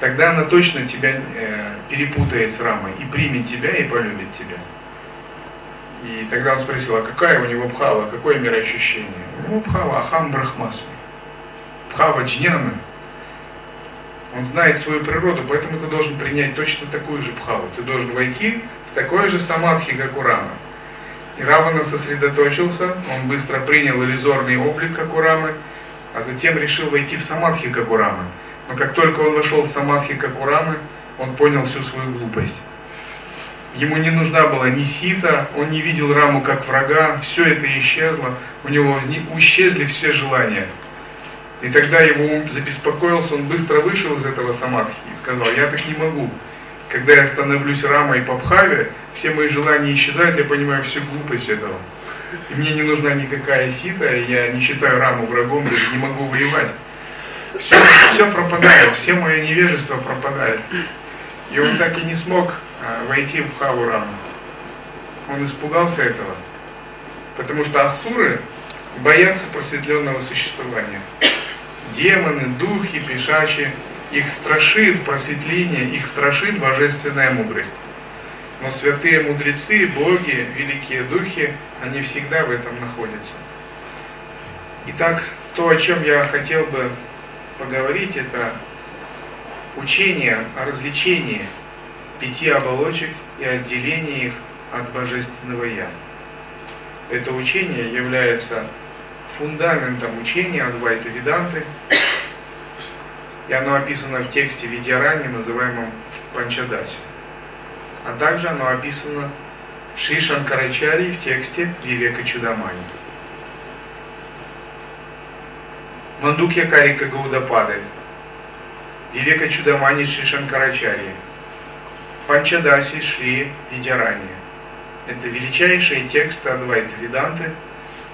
Тогда она точно тебя э, перепутает с Рамой и примет тебя и полюбит тебя. И тогда он спросил, а какая у него Пхава, какое мироощущение? Ну, Пхава, Ахам Брахмасми. Пхава Джняна, он знает свою природу, поэтому ты должен принять точно такую же бхаву. Ты должен войти в такое же самадхи, как у Рамы. И Равана сосредоточился, он быстро принял иллюзорный облик, как у Рамы, а затем решил войти в самадхи, как у Рамы. Но как только он вошел в самадхи, как у Рамы, он понял всю свою глупость. Ему не нужна была ни сита, он не видел Раму как врага, все это исчезло, у него исчезли все желания – и тогда его ум забеспокоился, он быстро вышел из этого самадхи и сказал, я так не могу. Когда я становлюсь рамой по бхаве, все мои желания исчезают, я понимаю всю глупость этого. И мне не нужна никакая сита, я не считаю раму врагом, даже не могу воевать. Все, все пропадает, все мое невежество пропадает. И он так и не смог а, войти в бхаву раму. Он испугался этого. Потому что асуры боятся просветленного существования демоны, духи, пешачи. Их страшит просветление, их страшит божественная мудрость. Но святые мудрецы, боги, великие духи, они всегда в этом находятся. Итак, то, о чем я хотел бы поговорить, это учение о развлечении пяти оболочек и отделении их от Божественного Я. Это учение является фундаментом учения Адвайта Веданты, и оно описано в тексте Видьярани, называемом Панчадаси. А также оно описано Шри Шанкарачари в тексте Вивека Чудамани. Мандукья Карика Гаудапады, Вивека Чудамани Шри Панчадаси Шри Видярани. Это величайшие тексты Адвайта Веданты –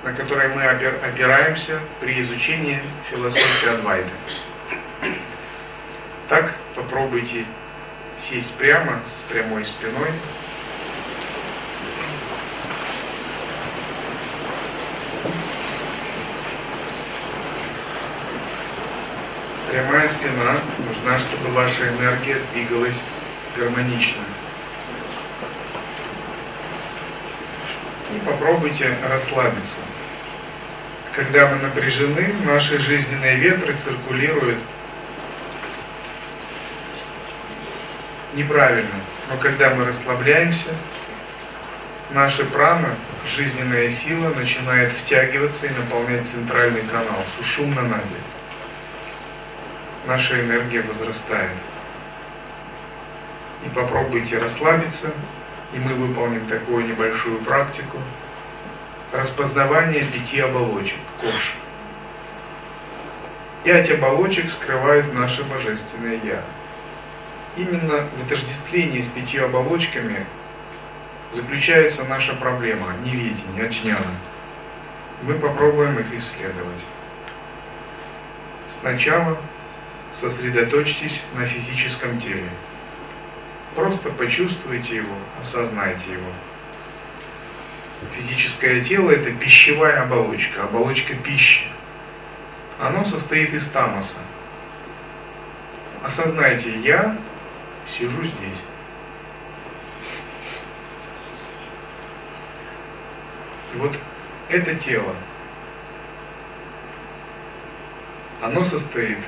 на которые мы опираемся при изучении философии Адвайта. Так попробуйте сесть прямо, с прямой спиной. Прямая спина нужна, чтобы ваша энергия двигалась гармонично. И попробуйте расслабиться. Когда мы напряжены, наши жизненные ветры циркулируют неправильно. Но когда мы расслабляемся, наша прана, жизненная сила, начинает втягиваться и наполнять центральный канал, сушумна нади. Наша энергия возрастает. И попробуйте расслабиться, и мы выполним такую небольшую практику распознавания пяти оболочек, кош. Пять оболочек скрывают наше божественное Я. Именно в отождествлении с пятью оболочками заключается наша проблема неведения, аджняна. Мы попробуем их исследовать. Сначала сосредоточьтесь на физическом теле. Просто почувствуйте его, осознайте его. Физическое тело – это пищевая оболочка, оболочка пищи. Оно состоит из тамоса. Осознайте, я сижу здесь. И вот это тело, оно состоит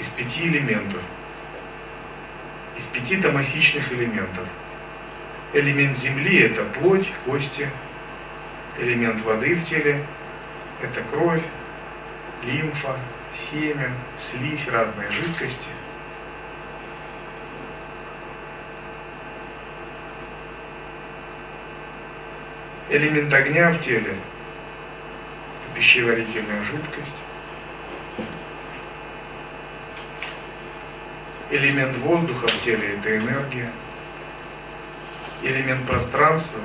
из пяти элементов, из пяти томасичных элементов. Элемент земли – это плоть, кости, элемент воды в теле – это кровь, лимфа, семя, слизь, разные жидкости. Элемент огня в теле – пищеварительная жидкость. Элемент воздуха в теле – это энергия. Элемент пространства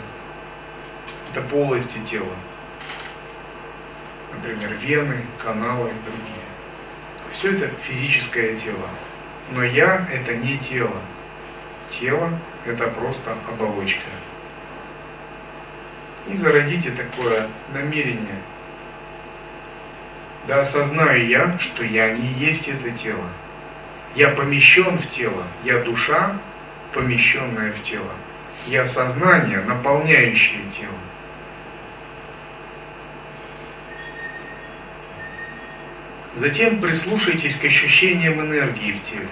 – это полости тела. Например, вены, каналы и другие. Все это физическое тело. Но я – это не тело. Тело – это просто оболочка. И зародите такое намерение. Да осознаю я, что я не есть это тело. Я помещен в тело, я душа, помещенная в тело. Я сознание, наполняющее тело. Затем прислушайтесь к ощущениям энергии в теле.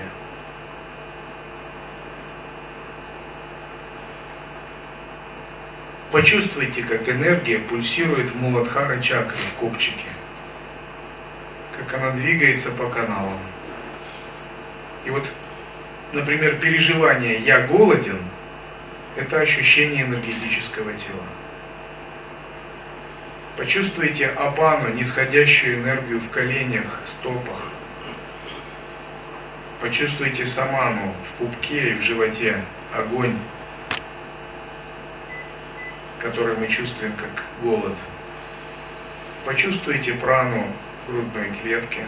Почувствуйте, как энергия пульсирует в Муладхара чакре, в копчике. Как она двигается по каналам. И вот, например, переживание «я голоден» – это ощущение энергетического тела. Почувствуйте апану, нисходящую энергию в коленях, стопах. Почувствуйте саману в пупке и в животе, огонь, который мы чувствуем как голод. Почувствуйте прану в грудной клетке,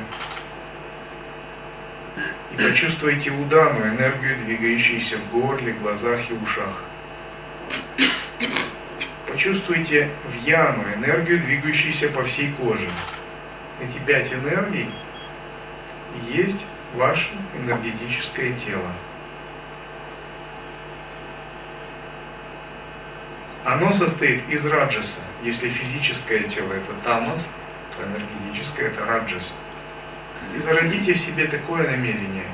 и почувствуйте удану, энергию, двигающуюся в горле, глазах и ушах. Почувствуйте в яну, энергию, двигающуюся по всей коже. Эти пять энергий есть ваше энергетическое тело. Оно состоит из раджаса. Если физическое тело это тамас, то энергетическое это раджас. И зародите в себе такое намерение.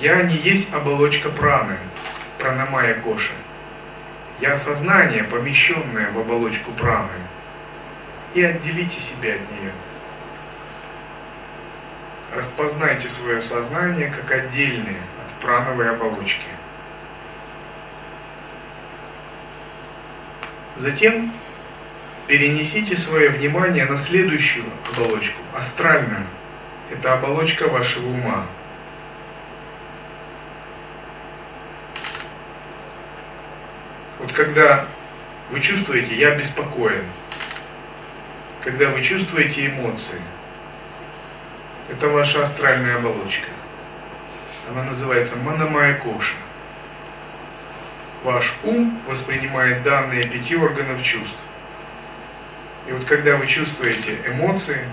Я не есть оболочка праны, пранамая коши. Я сознание, помещенное в оболочку праны. И отделите себя от нее. Распознайте свое сознание как отдельное от прановой оболочки. Затем перенесите свое внимание на следующую оболочку, астральную – это оболочка вашего ума. Вот когда вы чувствуете, я беспокоен, когда вы чувствуете эмоции, это ваша астральная оболочка. Она называется манамая коша. Ваш ум воспринимает данные пяти органов чувств. И вот когда вы чувствуете эмоции,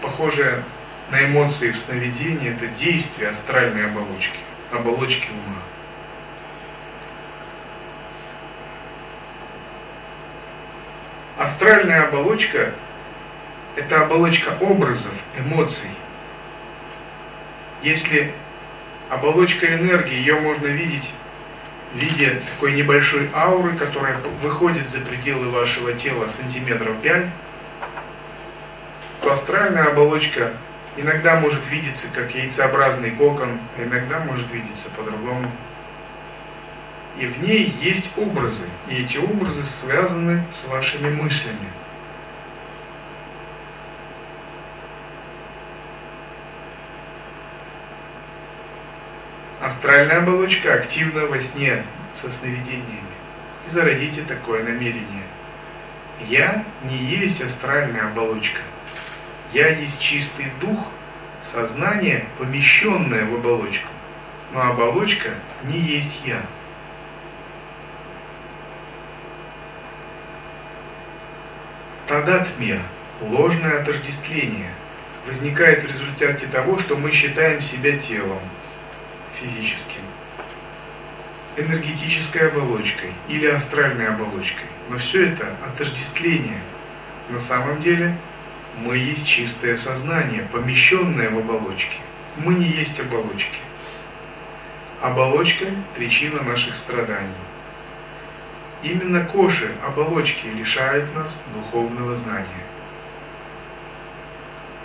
похожее на эмоции в сновидении, это действие астральной оболочки, оболочки ума. Астральная оболочка – это оболочка образов, эмоций. Если оболочка энергии, ее можно видеть в виде такой небольшой ауры, которая выходит за пределы вашего тела сантиметров 5, то астральная оболочка иногда может видеться как яйцеобразный кокон, а иногда может видеться по-другому. И в ней есть образы, и эти образы связаны с вашими мыслями. Астральная оболочка активна во сне со сновидениями. И зародите такое намерение. Я не есть астральная оболочка. Я есть чистый дух, сознание, помещенное в оболочку. Но оболочка не есть я. Тадатмия – ложное отождествление – возникает в результате того, что мы считаем себя телом физическим, энергетической оболочкой или астральной оболочкой. Но все это отождествление. На самом деле мы есть чистое сознание, помещенное в оболочке. Мы не есть оболочки. Оболочка – причина наших страданий. Именно коши, оболочки, лишают нас духовного знания.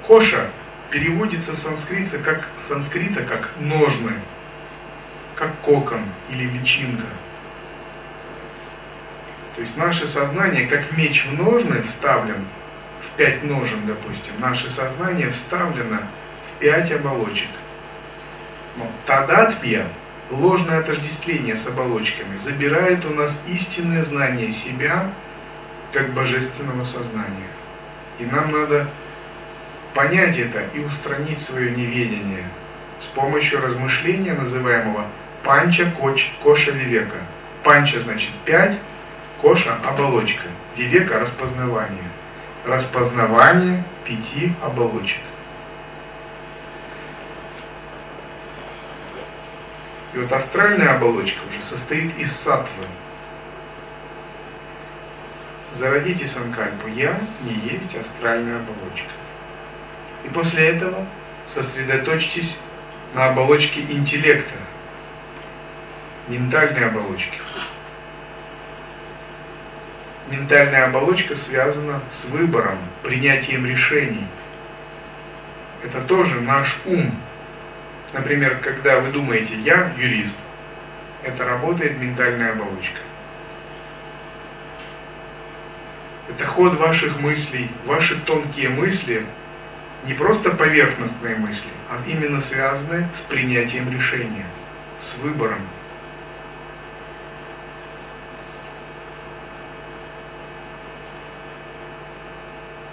Коша переводится с санскрита как, санскрита как ножны, как кокон или личинка. То есть наше сознание, как меч в ножны вставлен, в пять ножен, допустим, наше сознание вставлено в пять оболочек. Тадатпия, ложное отождествление с оболочками, забирает у нас истинное знание себя как божественного сознания. И нам надо понять это и устранить свое неведение с помощью размышления, называемого панча коч, коша вивека. Панча значит пять, коша – оболочка, вивека – распознавание. Распознавание пяти оболочек. И вот астральная оболочка уже состоит из сатвы. Зародите санкальпу «Я не есть астральная оболочка». И после этого сосредоточьтесь на оболочке интеллекта, ментальной оболочке. Ментальная оболочка связана с выбором, принятием решений. Это тоже наш ум. Например, когда вы думаете «я юрист», это работает ментальная оболочка. Это ход ваших мыслей, ваши тонкие мысли не просто поверхностные мысли, а именно связанные с принятием решения, с выбором.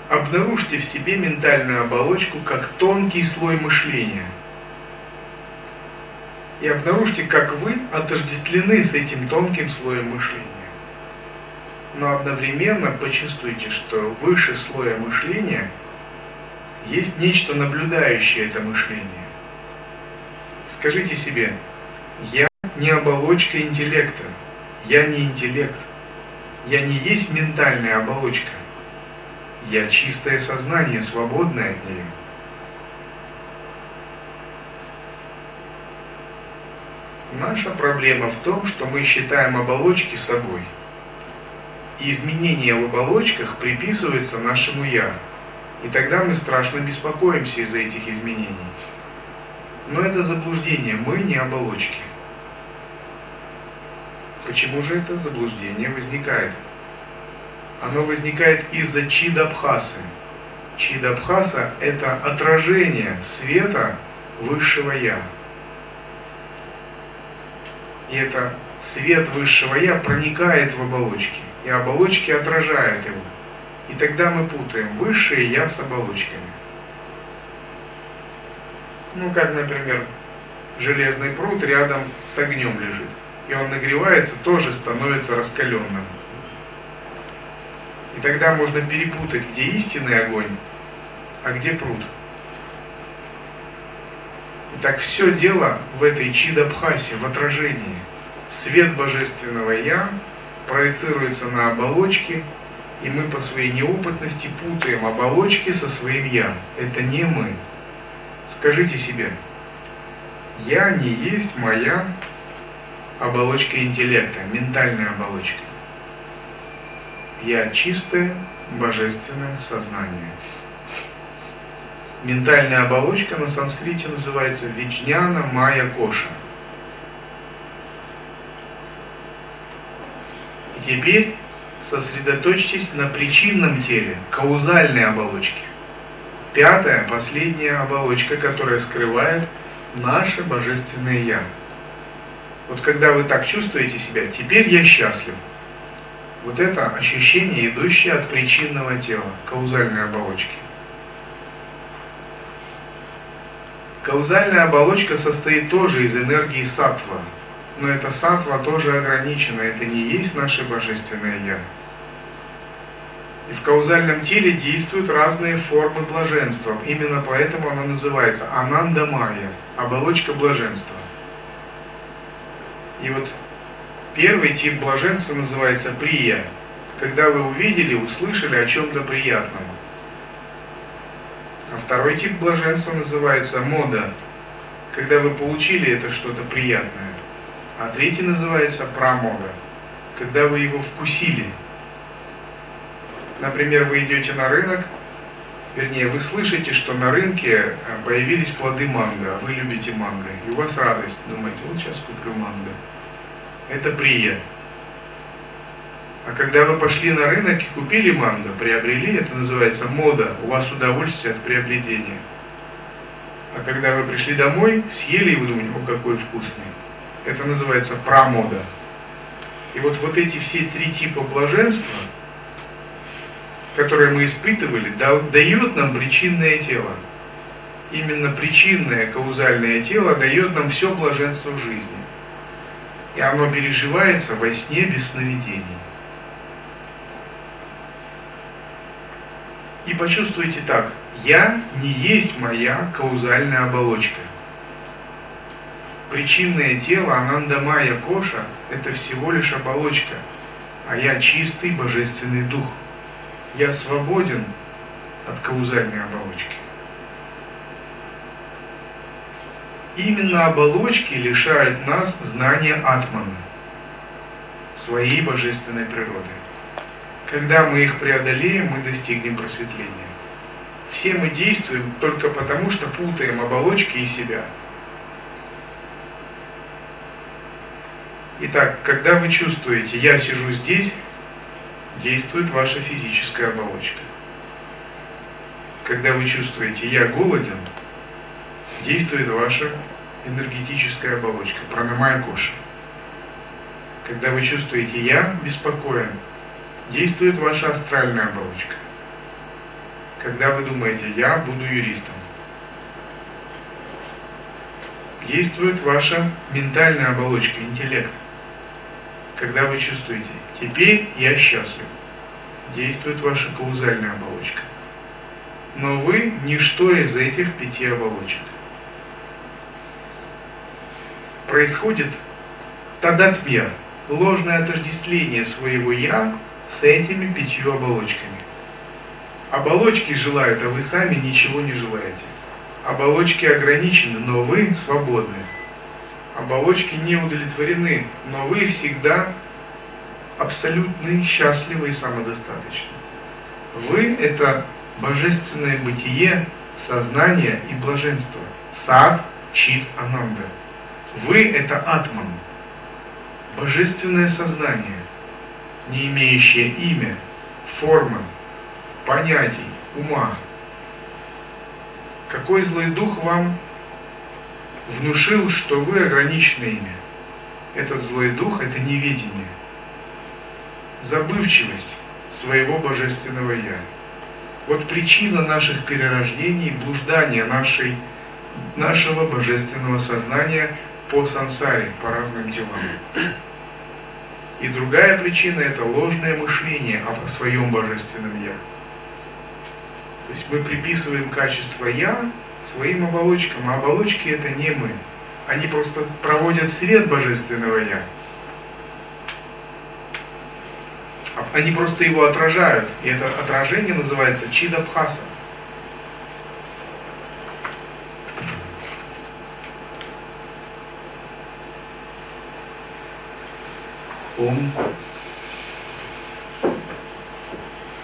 Обнаружьте в себе ментальную оболочку как тонкий слой мышления. И обнаружьте, как вы отождествлены с этим тонким слоем мышления. Но одновременно почувствуйте, что выше слоя мышления – есть нечто наблюдающее это мышление. Скажите себе, я не оболочка интеллекта, я не интеллект, я не есть ментальная оболочка, я чистое сознание, свободное от нее. Наша проблема в том, что мы считаем оболочки собой. И изменения в оболочках приписываются нашему «я». И тогда мы страшно беспокоимся из-за этих изменений. Но это заблуждение, мы не оболочки. Почему же это заблуждение возникает? Оно возникает из-за чидабхасы. Чидабхаса – это отражение света высшего Я. И это свет высшего Я проникает в оболочки, и оболочки отражают его. И тогда мы путаем высшее я с оболочками. Ну, как, например, железный пруд рядом с огнем лежит. И он нагревается, тоже становится раскаленным. И тогда можно перепутать, где истинный огонь, а где пруд. Итак, все дело в этой чидабхасе, в отражении. Свет божественного Я проецируется на оболочки, и мы по своей неопытности путаем оболочки со своим «я». Это не мы. Скажите себе, «я» не есть моя оболочка интеллекта, ментальная оболочка. Я чистое божественное сознание. Ментальная оболочка на санскрите называется Вичняна Майя Коша. И теперь сосредоточьтесь на причинном теле, каузальной оболочке. Пятая, последняя оболочка, которая скрывает наше божественное Я. Вот когда вы так чувствуете себя, теперь я счастлив. Вот это ощущение, идущее от причинного тела, каузальной оболочки. Каузальная оболочка состоит тоже из энергии сатва, но эта сатва тоже ограничена, это не есть наше божественное Я. И в каузальном теле действуют разные формы блаженства. Именно поэтому оно называется Ананда Майя, оболочка блаженства. И вот первый тип блаженства называется Прия, когда вы увидели, услышали о чем-то приятном. Второй тип блаженства называется Мода, когда вы получили это что-то приятное. А третий называется Прамода, когда вы его вкусили – Например, вы идете на рынок, вернее, вы слышите, что на рынке э, появились плоды манго, а вы любите манго, и у вас радость, думаете, вот сейчас куплю манго. Это прия. А когда вы пошли на рынок и купили манго, приобрели, это называется мода, у вас удовольствие от приобретения. А когда вы пришли домой, съели и вы думаете, о, какой вкусный. Это называется промода. И вот, вот эти все три типа блаженства – которое мы испытывали, дает нам причинное тело. Именно причинное каузальное тело дает нам все блаженство в жизни. И оно переживается во сне без сновидений. И почувствуйте так, я не есть моя каузальная оболочка. Причинное тело Анандамая Коша – это всего лишь оболочка, а я чистый божественный дух – я свободен от каузальной оболочки. Именно оболочки лишают нас знания атмана, своей божественной природы. Когда мы их преодолеем, мы достигнем просветления. Все мы действуем только потому, что путаем оболочки и себя. Итак, когда вы чувствуете, я сижу здесь, действует ваша физическая оболочка. Когда вы чувствуете «я голоден», действует ваша энергетическая оболочка, пранамая коша. Когда вы чувствуете «я беспокоен», действует ваша астральная оболочка. Когда вы думаете «я буду юристом», действует ваша ментальная оболочка, интеллект. Когда вы чувствуете Теперь я счастлив. Действует ваша каузальная оболочка. Но вы ничто из этих пяти оболочек. Происходит тадатмья, ложное отождествление своего «я» с этими пятью оболочками. Оболочки желают, а вы сами ничего не желаете. Оболочки ограничены, но вы свободны. Оболочки не удовлетворены, но вы всегда абсолютно счастливы и самодостаточны. Вы – это божественное бытие, сознание и блаженство. Сад, чит, ананда. Вы – это атман, божественное сознание, не имеющее имя, формы, понятий, ума. Какой злой дух вам внушил, что вы ограничены ими? Этот злой дух – это неведение – забывчивость своего божественного Я. Вот причина наших перерождений, блуждания нашей, нашего божественного сознания по сансаре, по разным телам. И другая причина – это ложное мышление о своем божественном Я. То есть мы приписываем качество Я своим оболочкам, а оболочки – это не мы. Они просто проводят свет божественного Я – Они просто его отражают. И это отражение называется чидабхаса. ум.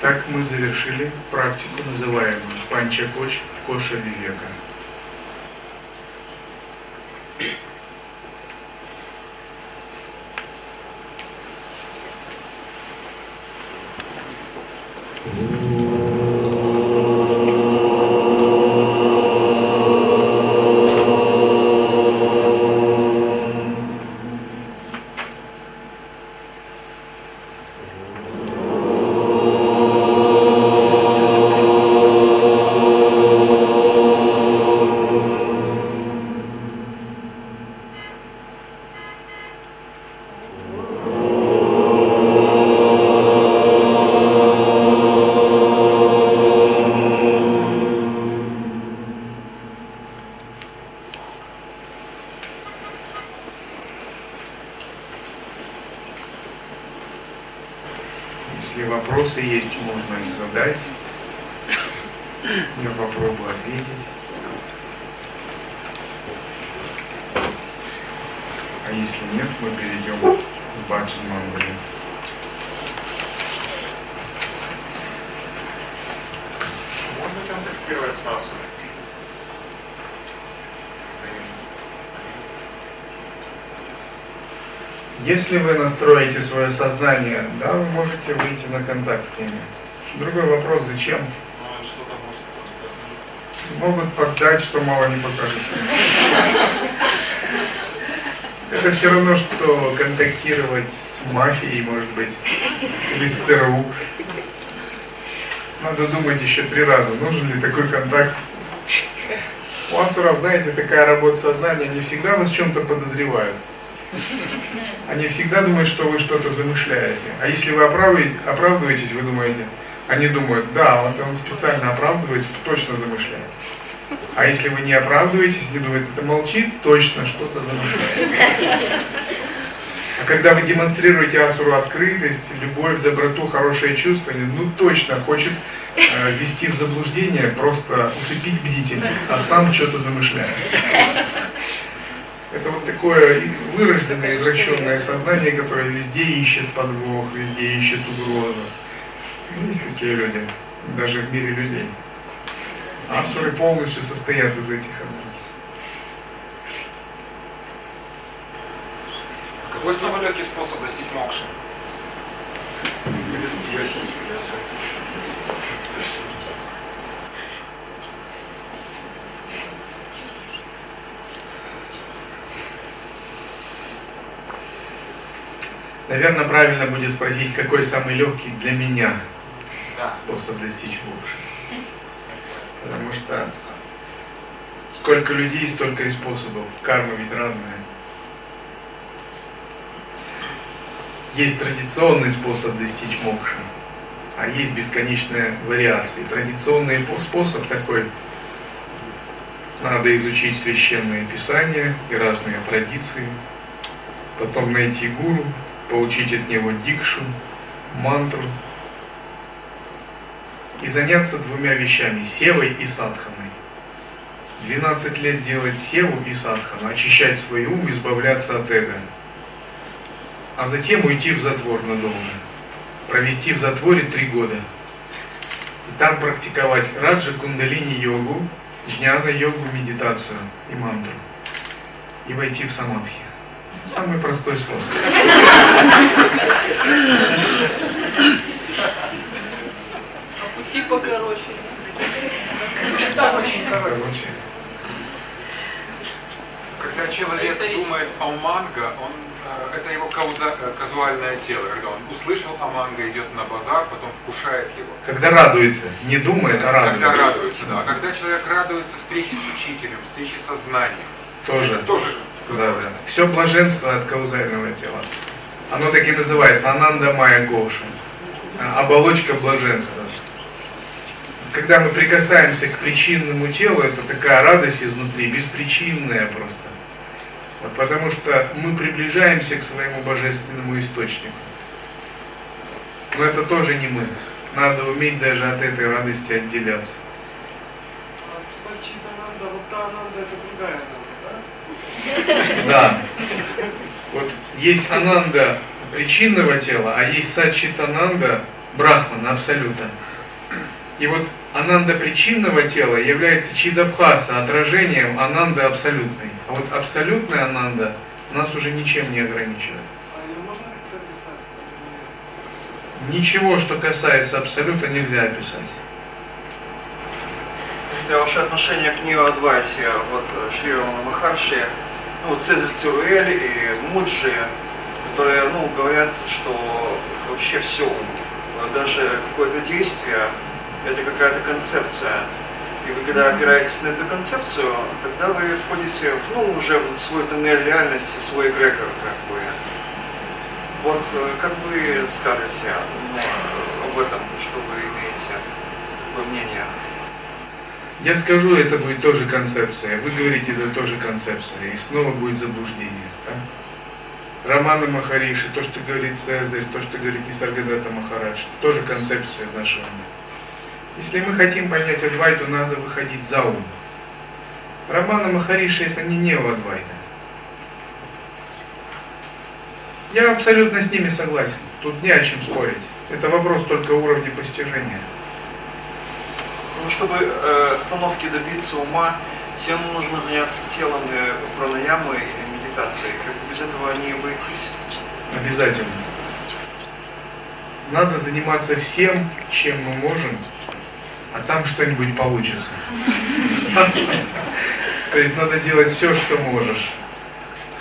Так мы завершили практику, называемую панчакоч коша вивека. Ooh. Если вопросы есть, можно их задать. Я попробую ответить. А если нет, мы перейдем к Баджан Мангали. Можно контактировать с Асурой? Если вы настроите свое сознание, да, вы можете выйти на контакт с ними. Другой вопрос, зачем? Могут поддать, что мало не покажется. Это все равно, что контактировать с мафией, может быть, или с ЦРУ. Надо думать еще три раза, нужен ли такой контакт. У асуров, знаете, такая работа сознания, они всегда вас чем-то подозревают. Они всегда думают, что вы что-то замышляете. А если вы оправдываетесь, вы думаете, они думают, да, он, он специально оправдывается, точно замышляет. А если вы не оправдываетесь, не думаете, это молчит, точно что-то замышляет. А когда вы демонстрируете Асуру открытость, любовь, доброту, хорошее чувство, ну точно хочет э, в заблуждение, просто усыпить бдительность, а сам что-то замышляет. Это вот такое вырожденное, извращенное сознание, которое везде ищет подвох, везде ищет угрозу. Есть такие люди, даже в мире людей. Асуры полностью состоят из этих энергий. Какой самый легкий способ достичь мокши? Наверное, правильно будет спросить, какой самый легкий для меня способ достичь мокши. Потому что сколько людей, столько и способов. Карма ведь разная. Есть традиционный способ достичь мокши, а есть бесконечные вариации. Традиционный по- способ такой, надо изучить священные писания и разные традиции, потом найти гуру, получить от него дикшу, мантру, и заняться двумя вещами – севой и садханой. 12 лет делать севу и садхану, очищать свой ум, избавляться от эго. А затем уйти в затвор надолго. Провести в затворе три года. И там практиковать раджа кундалини йогу, джняна йогу, медитацию и мантру. И войти в самадхи. Самый простой способ. А пути покороче. Короче, Когда человек думает о манго, он, э, это его кауза- э, казуальное тело. Когда он услышал о манго, идет на базар, потом вкушает его. когда радуется, не думает, а Когда радуется. радуется, да. А когда человек радуется встрече с учителем, встрече со знанием, Тоже. это тоже Да, да. Все блаженство от каузального тела. Оно так и называется, Ананда Майя Гоша. А, Оболочка блаженства. Когда мы прикасаемся к причинному телу, это такая радость изнутри, беспричинная просто. Вот потому что мы приближаемся к своему божественному источнику. Но это тоже не мы. Надо уметь даже от этой радости отделяться. Сачитананда, вот та ананда это другая да? Вот есть ананда причинного тела, а есть сачитананда брахмана, абсолюта. И вот ананда причинного тела является чидабхаса, отражением ананда абсолютной. А вот абсолютная ананда нас уже ничем не ограничивает. А ее можно как-то описать? Ничего, что касается абсолюта, нельзя описать. Хотя ваше отношение к Нио Адвайсе, вот э, Шри Махарши, ну, Цезарь Церуэль и Муджи, которые, ну, говорят, что вообще все, даже какое-то действие, это какая-то концепция. И вы когда опираетесь на эту концепцию, тогда вы входите в, ну, уже в свой тоннель реальности, в свой эгрегор, как бы. Вот э, как вы скажете ну, об этом, что вы имеете, какое мнение? Я скажу, это будет тоже концепция. Вы говорите, это тоже концепция. И снова будет заблуждение. да? Романа Махариши, то, что говорит Цезарь, то, что говорит Нисаргадата Махарадж, тоже концепция нашего мира. Если мы хотим понять Адвайту, надо выходить за ум. Романа Махариши это не нео-Адвайта. Я абсолютно с ними согласен. Тут не о чем спорить. Это вопрос только уровня постижения. Ну, чтобы э, остановки добиться ума, всем нужно заняться телом э, пранаямой или медитацией. Как без этого не обойтись. Обязательно. Надо заниматься всем, чем мы можем, а там что-нибудь получится. То есть надо делать все, что можешь.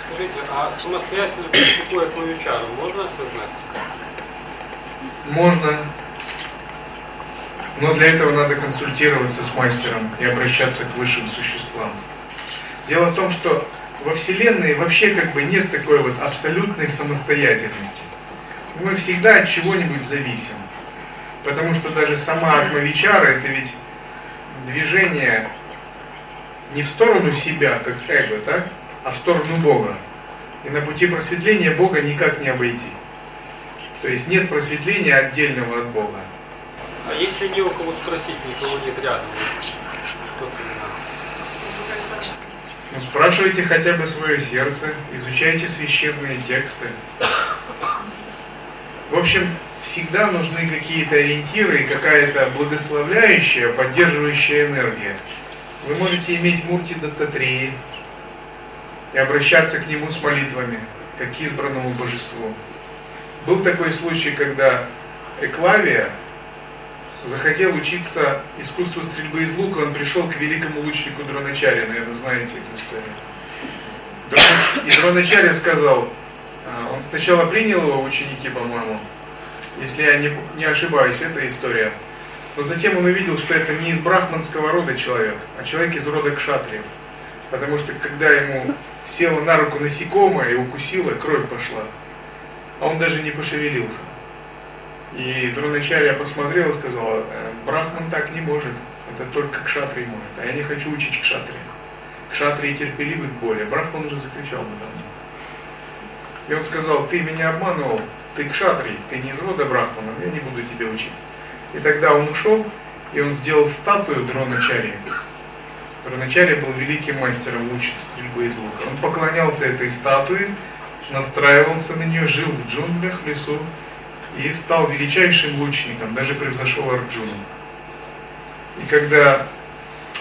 Скажите, а самостоятельно практикуя Акмавичару можно осознать? Можно, но для этого надо консультироваться с мастером и обращаться к высшим существам. Дело в том, что во Вселенной вообще как бы нет такой вот абсолютной самостоятельности. Мы всегда от чего-нибудь зависим. Потому что даже сама Атмавичара это ведь движение не в сторону себя, как эго, так, а в сторону Бога. И на пути просветления Бога никак не обойти. То есть нет просветления отдельного от Бога. А если не у кого спросить, никого нет рядом, что ты знаешь? Спрашивайте хотя бы свое сердце, изучайте священные тексты. В общем, всегда нужны какие-то ориентиры и какая-то благословляющая, поддерживающая энергия. Вы можете иметь Мурти Даттатреи и обращаться к нему с молитвами, как к избранному божеству. Был такой случай, когда Эклавия захотел учиться искусству стрельбы из лука, он пришел к великому лучнику Дроначаре, наверное, знаете эту историю. Дрона- И Дроначаря сказал, а, он сначала принял его ученики, по-моему, если я не, не ошибаюсь, это история. Но затем он увидел, что это не из брахманского рода человек, а человек из рода кшатриев. Потому что когда ему села на руку насекомое и укусила, кровь пошла. А он даже не пошевелился. И Дроначарья посмотрел и сказал, «Э, Брахман так не может, это только кшатрий может, а я не хочу учить кшатрия. Кшатрии терпеливы к боли. Брахман уже закричал на там. И он сказал, ты меня обманывал, ты кшатрий, ты не из рода Брахмана, я не буду тебя учить. И тогда он ушел, и он сделал статую Дроначарьи. Дроначарья был великим мастером луч стрельбы из лука. Он поклонялся этой статуе, настраивался на нее, жил в джунглях, в лесу и стал величайшим лучником, даже превзошел Арджуну. И когда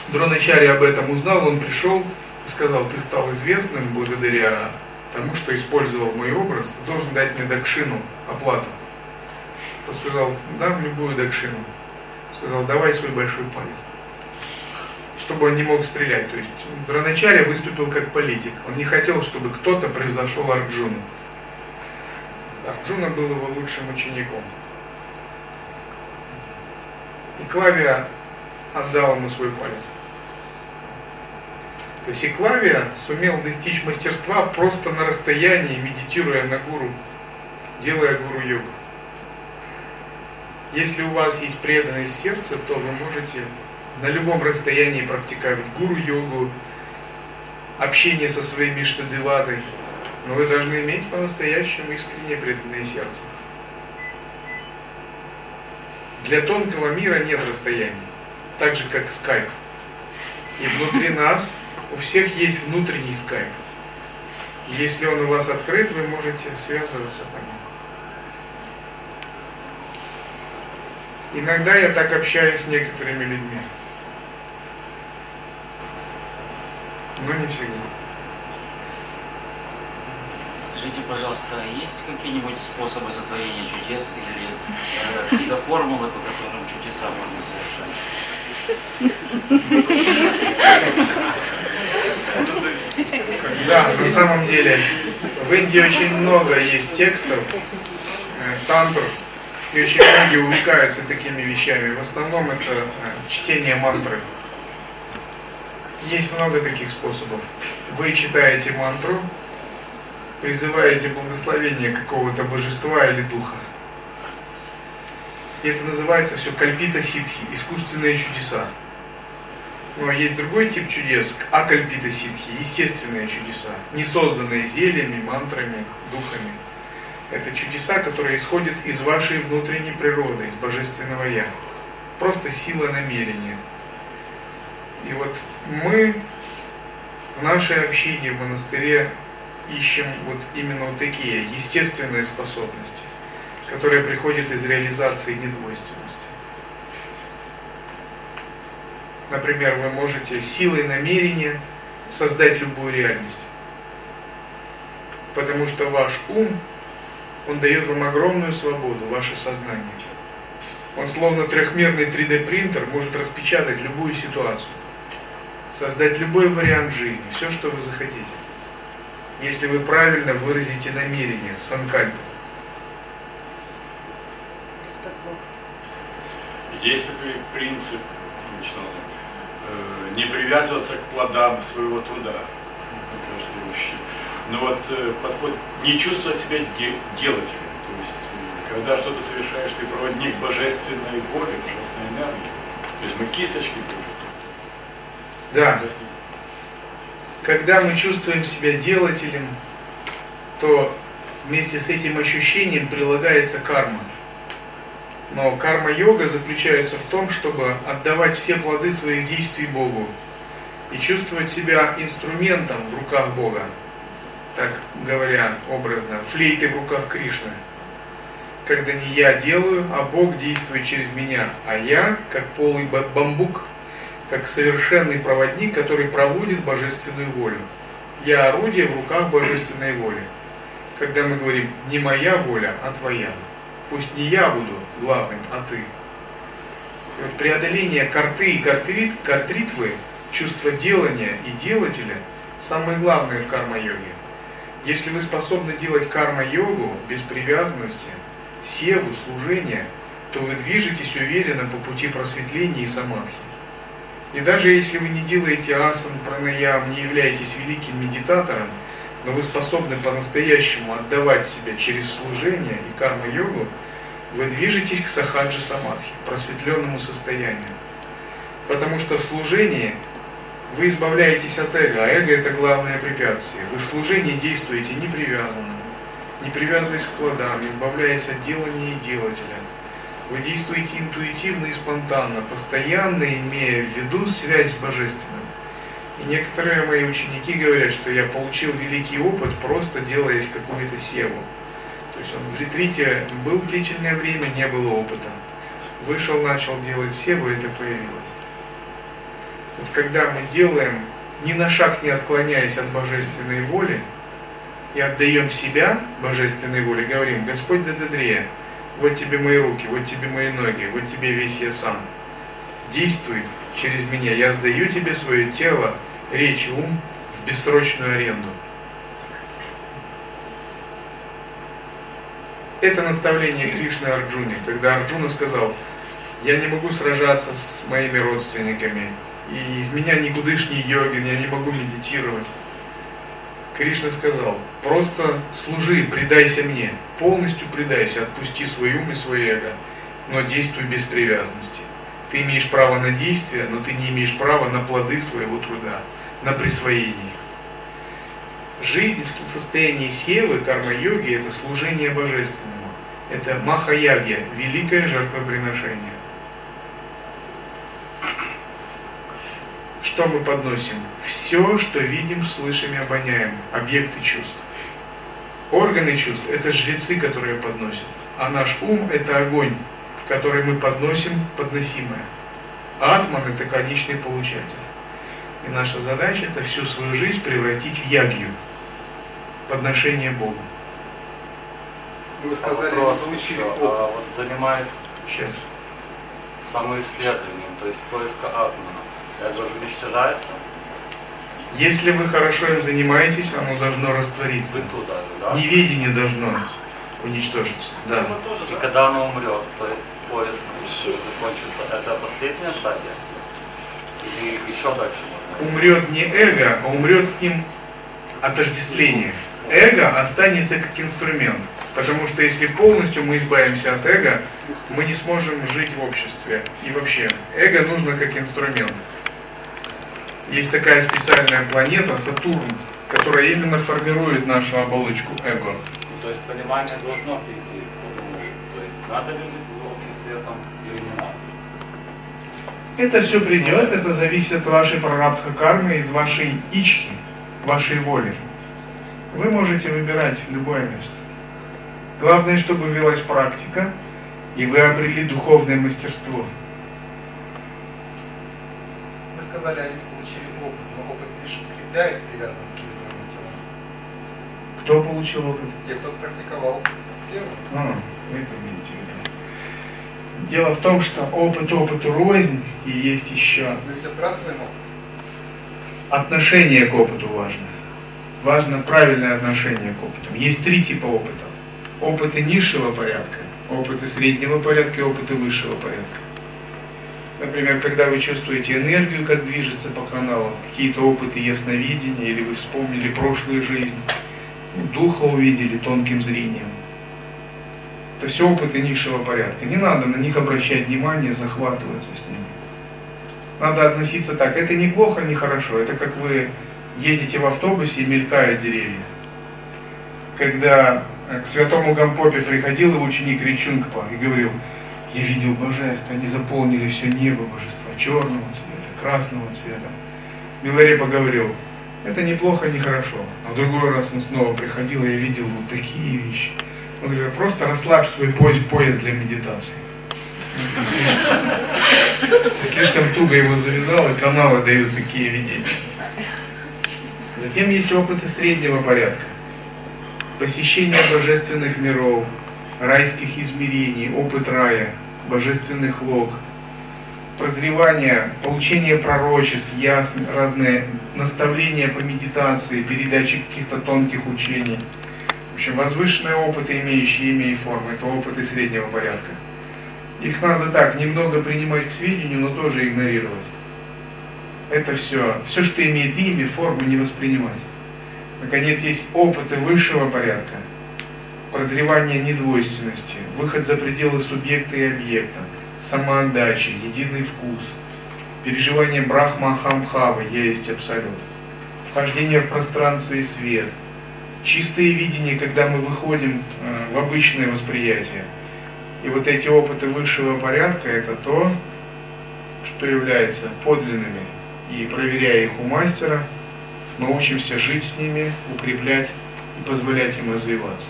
Дроначарья об этом узнал, он пришел и сказал, ты стал известным благодаря тому, что использовал мой образ, ты должен дать мне дакшину, оплату. Он сказал, дам любую дакшину. Сказал, давай свой большой палец. Чтобы он не мог стрелять. То есть Дроначарья выступил как политик. Он не хотел, чтобы кто-то превзошел Арджуну. Арджуна был его лучшим учеником. И Клавия отдал ему свой палец. То есть и Клавия сумел достичь мастерства просто на расстоянии, медитируя на гуру, делая гуру йогу. Если у вас есть преданность сердца, то вы можете на любом расстоянии практиковать гуру йогу, общение со своими штадеватой, но вы должны иметь по-настоящему искренне преданное сердце. Для тонкого мира нет расстояний, так же как скайп. И внутри нас у всех есть внутренний скайп. Если он у вас открыт, вы можете связываться по нему. Иногда я так общаюсь с некоторыми людьми. Но не всегда. Скажите, пожалуйста, есть какие-нибудь способы сотворения чудес или э, какие-то формулы, по которым чудеса можно совершать? Да, на самом деле в Индии очень много есть текстов, э, тантр, и очень многие увлекаются такими вещами. В основном это э, чтение мантры. Есть много таких способов. Вы читаете мантру, призываете благословение какого-то божества или духа. И это называется все кальпита ситхи, искусственные чудеса. А есть другой тип чудес, акальпита ситхи, естественные чудеса, не созданные зельями, мантрами, духами. Это чудеса, которые исходят из вашей внутренней природы, из божественного Я. Просто сила намерения. И вот мы в нашей общине, в монастыре ищем вот именно вот такие естественные способности, которые приходят из реализации недвойственности. Например, вы можете силой намерения создать любую реальность. Потому что ваш ум, он дает вам огромную свободу, ваше сознание. Он словно трехмерный 3D принтер может распечатать любую ситуацию, создать любой вариант жизни, все, что вы захотите. Если вы правильно выразите намерение, санкальпу. Бог. Есть такой принцип, значит, э, не привязываться к плодам своего труда. Но вот э, подход не чувствовать себя де- делателем. То есть, э, когда что-то совершаешь, ты проводник божественной воли, божественной энергии. То есть мы кисточки тоже. Да, когда мы чувствуем себя делателем, то вместе с этим ощущением прилагается карма. Но карма-йога заключается в том, чтобы отдавать все плоды своих действий Богу и чувствовать себя инструментом в руках Бога, так говоря образно, флейты в руках Кришны. Когда не я делаю, а Бог действует через меня, а я, как полый ба- бамбук, как совершенный проводник, который проводит божественную волю. Я орудие в руках божественной воли. Когда мы говорим не моя воля, а твоя. Пусть не я буду главным, а ты. Вот преодоление карты и картрит, картритвы, чувство делания и делателя, самое главное в карма-йоге. Если вы способны делать карма-йогу без привязанности, севу, служения, то вы движетесь уверенно по пути просветления и самадхи. И даже если вы не делаете асан, пранаям, не являетесь великим медитатором, но вы способны по-настоящему отдавать себя через служение и карма-йогу, вы движетесь к сахаджи самадхи, просветленному состоянию. Потому что в служении вы избавляетесь от эго, а эго это главное препятствие. Вы в служении действуете непривязанно, не привязываясь к плодам, избавляясь от делания и делателя. Вы действуете интуитивно и спонтанно, постоянно имея в виду связь с Божественным. И некоторые мои ученики говорят, что я получил великий опыт, просто делая какую-то севу. То есть он в ретрите был длительное время, не было опыта. Вышел, начал делать севу, это появилось. Вот когда мы делаем, ни на шаг не отклоняясь от божественной воли, и отдаем себя божественной воле, говорим, Господь Дададрея, вот тебе мои руки, вот тебе мои ноги, вот тебе весь я сам. Действуй через меня, я сдаю тебе свое тело, речь и ум в бессрочную аренду. Это наставление Кришны Арджуне, когда Арджуна сказал, я не могу сражаться с моими родственниками, и из меня никудышний йогин, я не могу медитировать. Кришна сказал, просто служи, предайся мне, полностью предайся, отпусти свой ум и свое эго, но действуй без привязанности. Ты имеешь право на действие, но ты не имеешь права на плоды своего труда, на присвоение. Жизнь в состоянии севы, карма-йоги – это служение божественному. Это маха-ягья, великое жертвоприношение. Что мы подносим? Все, что видим, слышим и обоняем, объекты чувств. Органы чувств – это жрецы, которые подносят. А наш ум – это огонь, в который мы подносим подносимое. Атман – это конечный получатель. И наша задача – это всю свою жизнь превратить в ягью, подношение Богу. Вы А сказали, вопрос вы еще, опыт. а вот занимаясь Сейчас. самоисследованием, то есть поиска атмана, это же уничтожается? Если вы хорошо им занимаетесь, оно должно раствориться. Даже, да? Неведение должно уничтожиться. Да. Мы тоже, И да? когда оно умрет, то есть поиск закончится, это последняя стадия? Или еще дальше можно? Умрет не эго, а умрет с ним отождествление. Эго останется как инструмент. Потому что если полностью мы избавимся от эго, мы не сможем жить в обществе. И вообще, эго нужно как инструмент. Есть такая специальная планета Сатурн, которая именно формирует нашу оболочку эго. То есть понимание должно прийти. То есть надо ли в обществе там или не надо. Это все придет, это зависит от вашей прарабдха кармы, из вашей ичхи, вашей воли. Вы можете выбирать любое место. Главное, чтобы велась практика, и вы обрели духовное мастерство. Вы сказали, они получили опыт, но опыт лишь укрепляет привязанность к иллюзорному телу. Кто получил опыт? Те, кто практиковал силу. А, вы это имеете в виду. Дело в том, что опыт опыту рознь, и есть еще Мы ведь отбрасываем опыт. отношение к опыту важно. Важно правильное отношение к опыту. Есть три типа опыта. Опыты низшего порядка, опыты среднего порядка и опыты высшего порядка. Например, когда вы чувствуете энергию, как движется по каналу, какие-то опыты ясновидения, или вы вспомнили прошлую жизнь, духа увидели тонким зрением. Это все опыты низшего порядка. Не надо на них обращать внимание, захватываться с ними. Надо относиться так. Это не плохо, не хорошо. Это как вы едете в автобусе и мелькают деревья. Когда к святому Гампопе приходил его ученик Ричунгпа и говорил, я видел божество, они заполнили все небо божества, черного цвета, красного цвета. Миларепа говорил, это неплохо, не хорошо. А в другой раз он снова приходил, и видел вот такие вещи. Он говорит, просто расслабь свой пояс, пояс для медитации. Слишком туго его завязал, и каналы дают такие видения. Затем есть опыты среднего порядка. Посещение божественных миров, райских измерений, опыт рая, божественных лог, прозревание, получение пророчеств, ясно, разные наставления по медитации, передачи каких-то тонких учений. В общем, возвышенные опыты, имеющие имя и форму, это опыты среднего порядка. Их надо так, немного принимать к сведению, но тоже игнорировать. Это все, все, что имеет имя, форму, не воспринимать. Наконец, есть опыты высшего порядка, прозревание недвойственности, выход за пределы субъекта и объекта, самоотдача, единый вкус, переживание брахма ахамхавы, я есть абсолют, вхождение в пространство и свет, чистое видение, когда мы выходим э, в обычное восприятие. И вот эти опыты высшего порядка, это то, что является подлинными. И проверяя их у мастера, мы учимся жить с ними, укреплять и позволять им развиваться.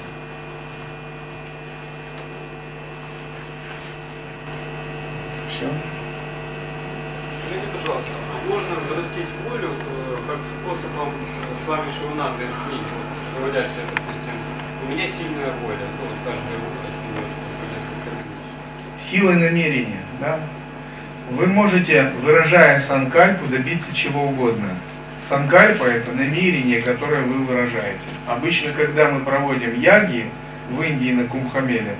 Все. Скажите, пожалуйста, а можно взрастить волю э, как способом э, с вами Шивананда из книги, вот, говоря себе, допустим, у меня сильная воля, ну, вот нее по несколько минут. Силой намерения, да? Вы можете, выражая санкальпу, добиться чего угодно. Санкальпа – это намерение, которое вы выражаете. Обычно, когда мы проводим яги в Индии на Кумхамеле,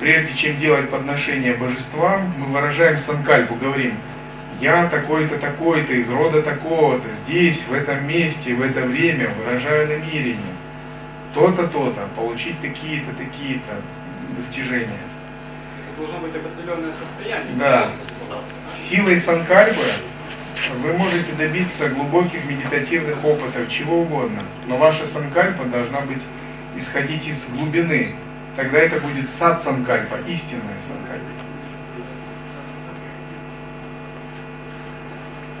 прежде чем делать подношение божествам, мы выражаем санкальпу, говорим, я такой-то, такой-то, из рода такого-то, здесь, в этом месте, в это время выражаю намерение. То-то, то-то, получить такие-то, такие-то достижения. Это должно быть определенное состояние. Да. Силой санкальпы вы можете добиться глубоких медитативных опытов, чего угодно. Но ваша санкальпа должна быть исходить из глубины. Тогда это будет сад санкальпа, истинная санкальпа.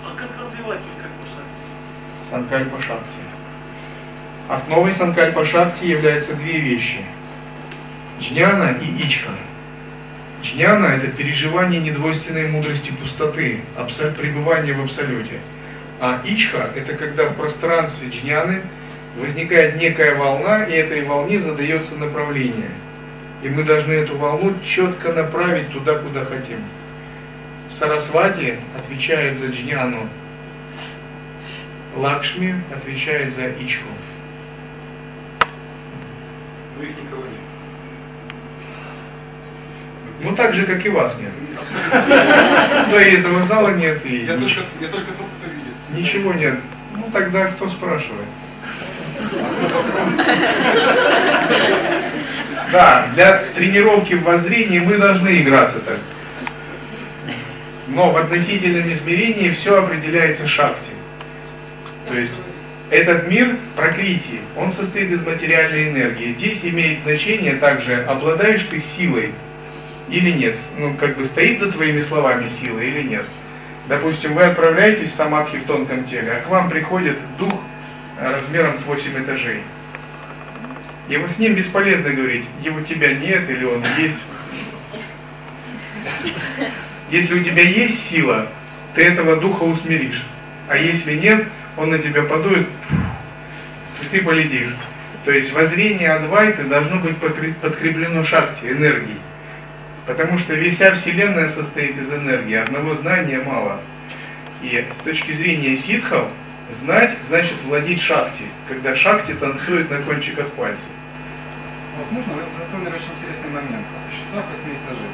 А как развивать санкальпа шакти? Санкальпа Шакти. Основой Санкальпа Шакти являются две вещи. Джняна и Ичха. Джняна – это переживание недвойственной мудрости пустоты, пребывание в абсолюте. А Ичха – это когда в пространстве джняны возникает некая волна, и этой волне задается направление. И мы должны эту волну четко направить туда, куда хотим. Сарасвати отвечает за джняну, Лакшми отвечает за Ичху. Но их никого нет. Ну так же, как и вас нет. Да и этого зала нет, и Я только, я только тот, кто видит. ничего нет. Ну тогда кто спрашивает? Да, для тренировки в воззрении мы должны играться так. Но в относительном измерении все определяется шакти. То есть этот мир прокритии, он состоит из материальной энергии. Здесь имеет значение также, обладаешь ты силой или нет. Ну, как бы стоит за твоими словами сила или нет. Допустим, вы отправляетесь в самадхи в тонком теле, а к вам приходит дух размером с 8 этажей. И вот с ним бесполезно говорить, его тебя нет или он есть. Если у тебя есть сила, ты этого духа усмиришь. А если нет, он на тебя подует, и ты полетишь. То есть воззрение Адвайты должно быть подкреплено шакти, энергией. Потому что вся Вселенная состоит из энергии, одного знания мало. И с точки зрения ситхов, знать значит владеть шакти, когда шакти танцует на кончиках пальцев. Вот можно вы затронули очень интересный момент о существах восьми этажей.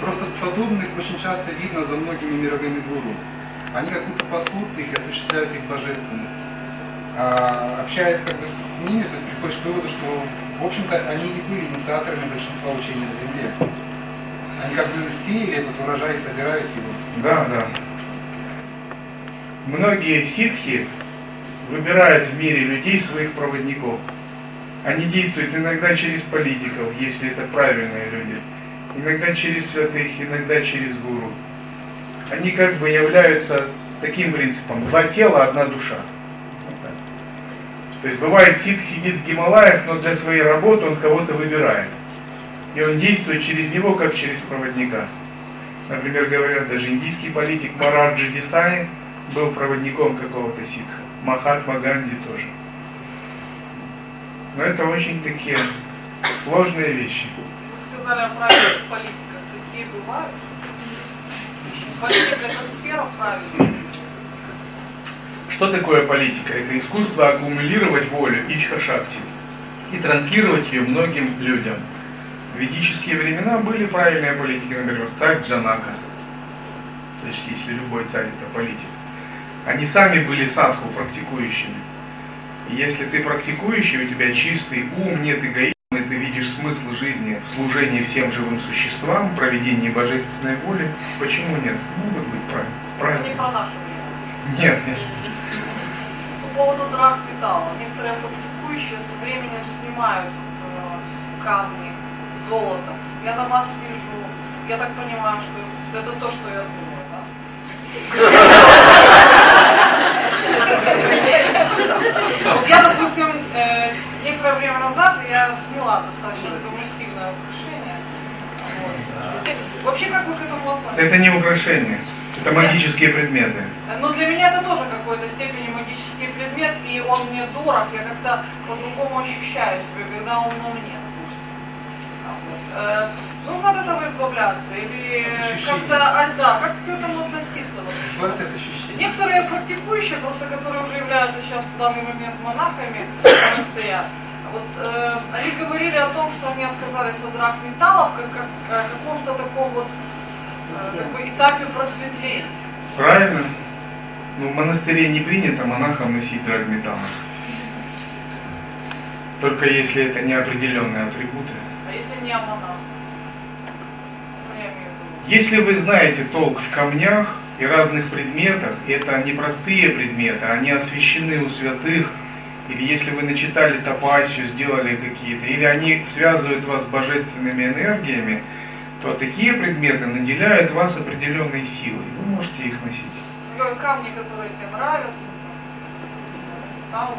Просто подобных очень часто видно за многими мировыми гуру. Они как будто пасут их и осуществляют их божественность. А, общаясь как бы с ними, то есть приходишь к выводу, что в общем-то они не были инициаторами большинства учений на Земле. Они как бы сеяли этот урожай и собирают его. Да, да. Многие ситхи выбирают в мире людей своих проводников. Они действуют иногда через политиков, если это правильные люди, иногда через святых, иногда через гуру. Они как бы являются таким принципом, два тела, одна душа. То есть бывает ситх сидит в Гималаях, но для своей работы он кого-то выбирает. И он действует через него, как через проводника. Например, говорят, даже индийский политик Мараджи Десай был проводником какого-то ситха. Махатма Ганди тоже. Но это очень такие сложные вещи. Вы сказали о правильных политиках. Такие бывают? Политика это сфера правильная. Что такое политика? Это искусство аккумулировать волю Ичха-шакти и транслировать ее многим людям. В ведические времена были правильные политики, например, царь Джанака. То есть, если любой царь это политик. Они сами были садху практикующими. И если ты практикующий, у тебя чистый ум, нет эгоизма, и ты видишь смысл жизни в служении всем живым существам, проведении божественной воли, почему нет? Могут быть правильно. Это правильно. не про время. Нет, нет. По поводу драк металла. Некоторые практикующие со временем снимают э, камни, золото. Я на вас вижу. Я так понимаю, что это то, что я думаю, да? Вот я, допустим, э, некоторое время назад я сняла достаточно такое массивное украшение. Вообще, как вы к этому относитесь? Это не украшение, это магические предметы. Но для меня это тоже какой-то степени магический предмет, и он мне дорог, я как-то по-другому ощущаю себя, когда он на мне. Нужно от этого избавляться или как-то, а, да, как к этому относиться вообще? Некоторые практикующие, просто которые уже являются сейчас в данный момент монахами монастыря, вот, э, они говорили о том, что они отказались от драк металлов как, как о каком-то таком вот э, как бы этапе просветления. Правильно? Ну, в монастыре не принято монахам носить драгметалл. Только если это неопределенные атрибуты. А если не монах я имею в виду. Если вы знаете толк в камнях и разных предметах, это не простые предметы, они освящены у святых, или если вы начитали тапасию, сделали какие-то, или они связывают вас с божественными энергиями, то такие предметы наделяют вас определенной силой. Вы можете их носить. Ну, камни, которые тебе нравятся, там.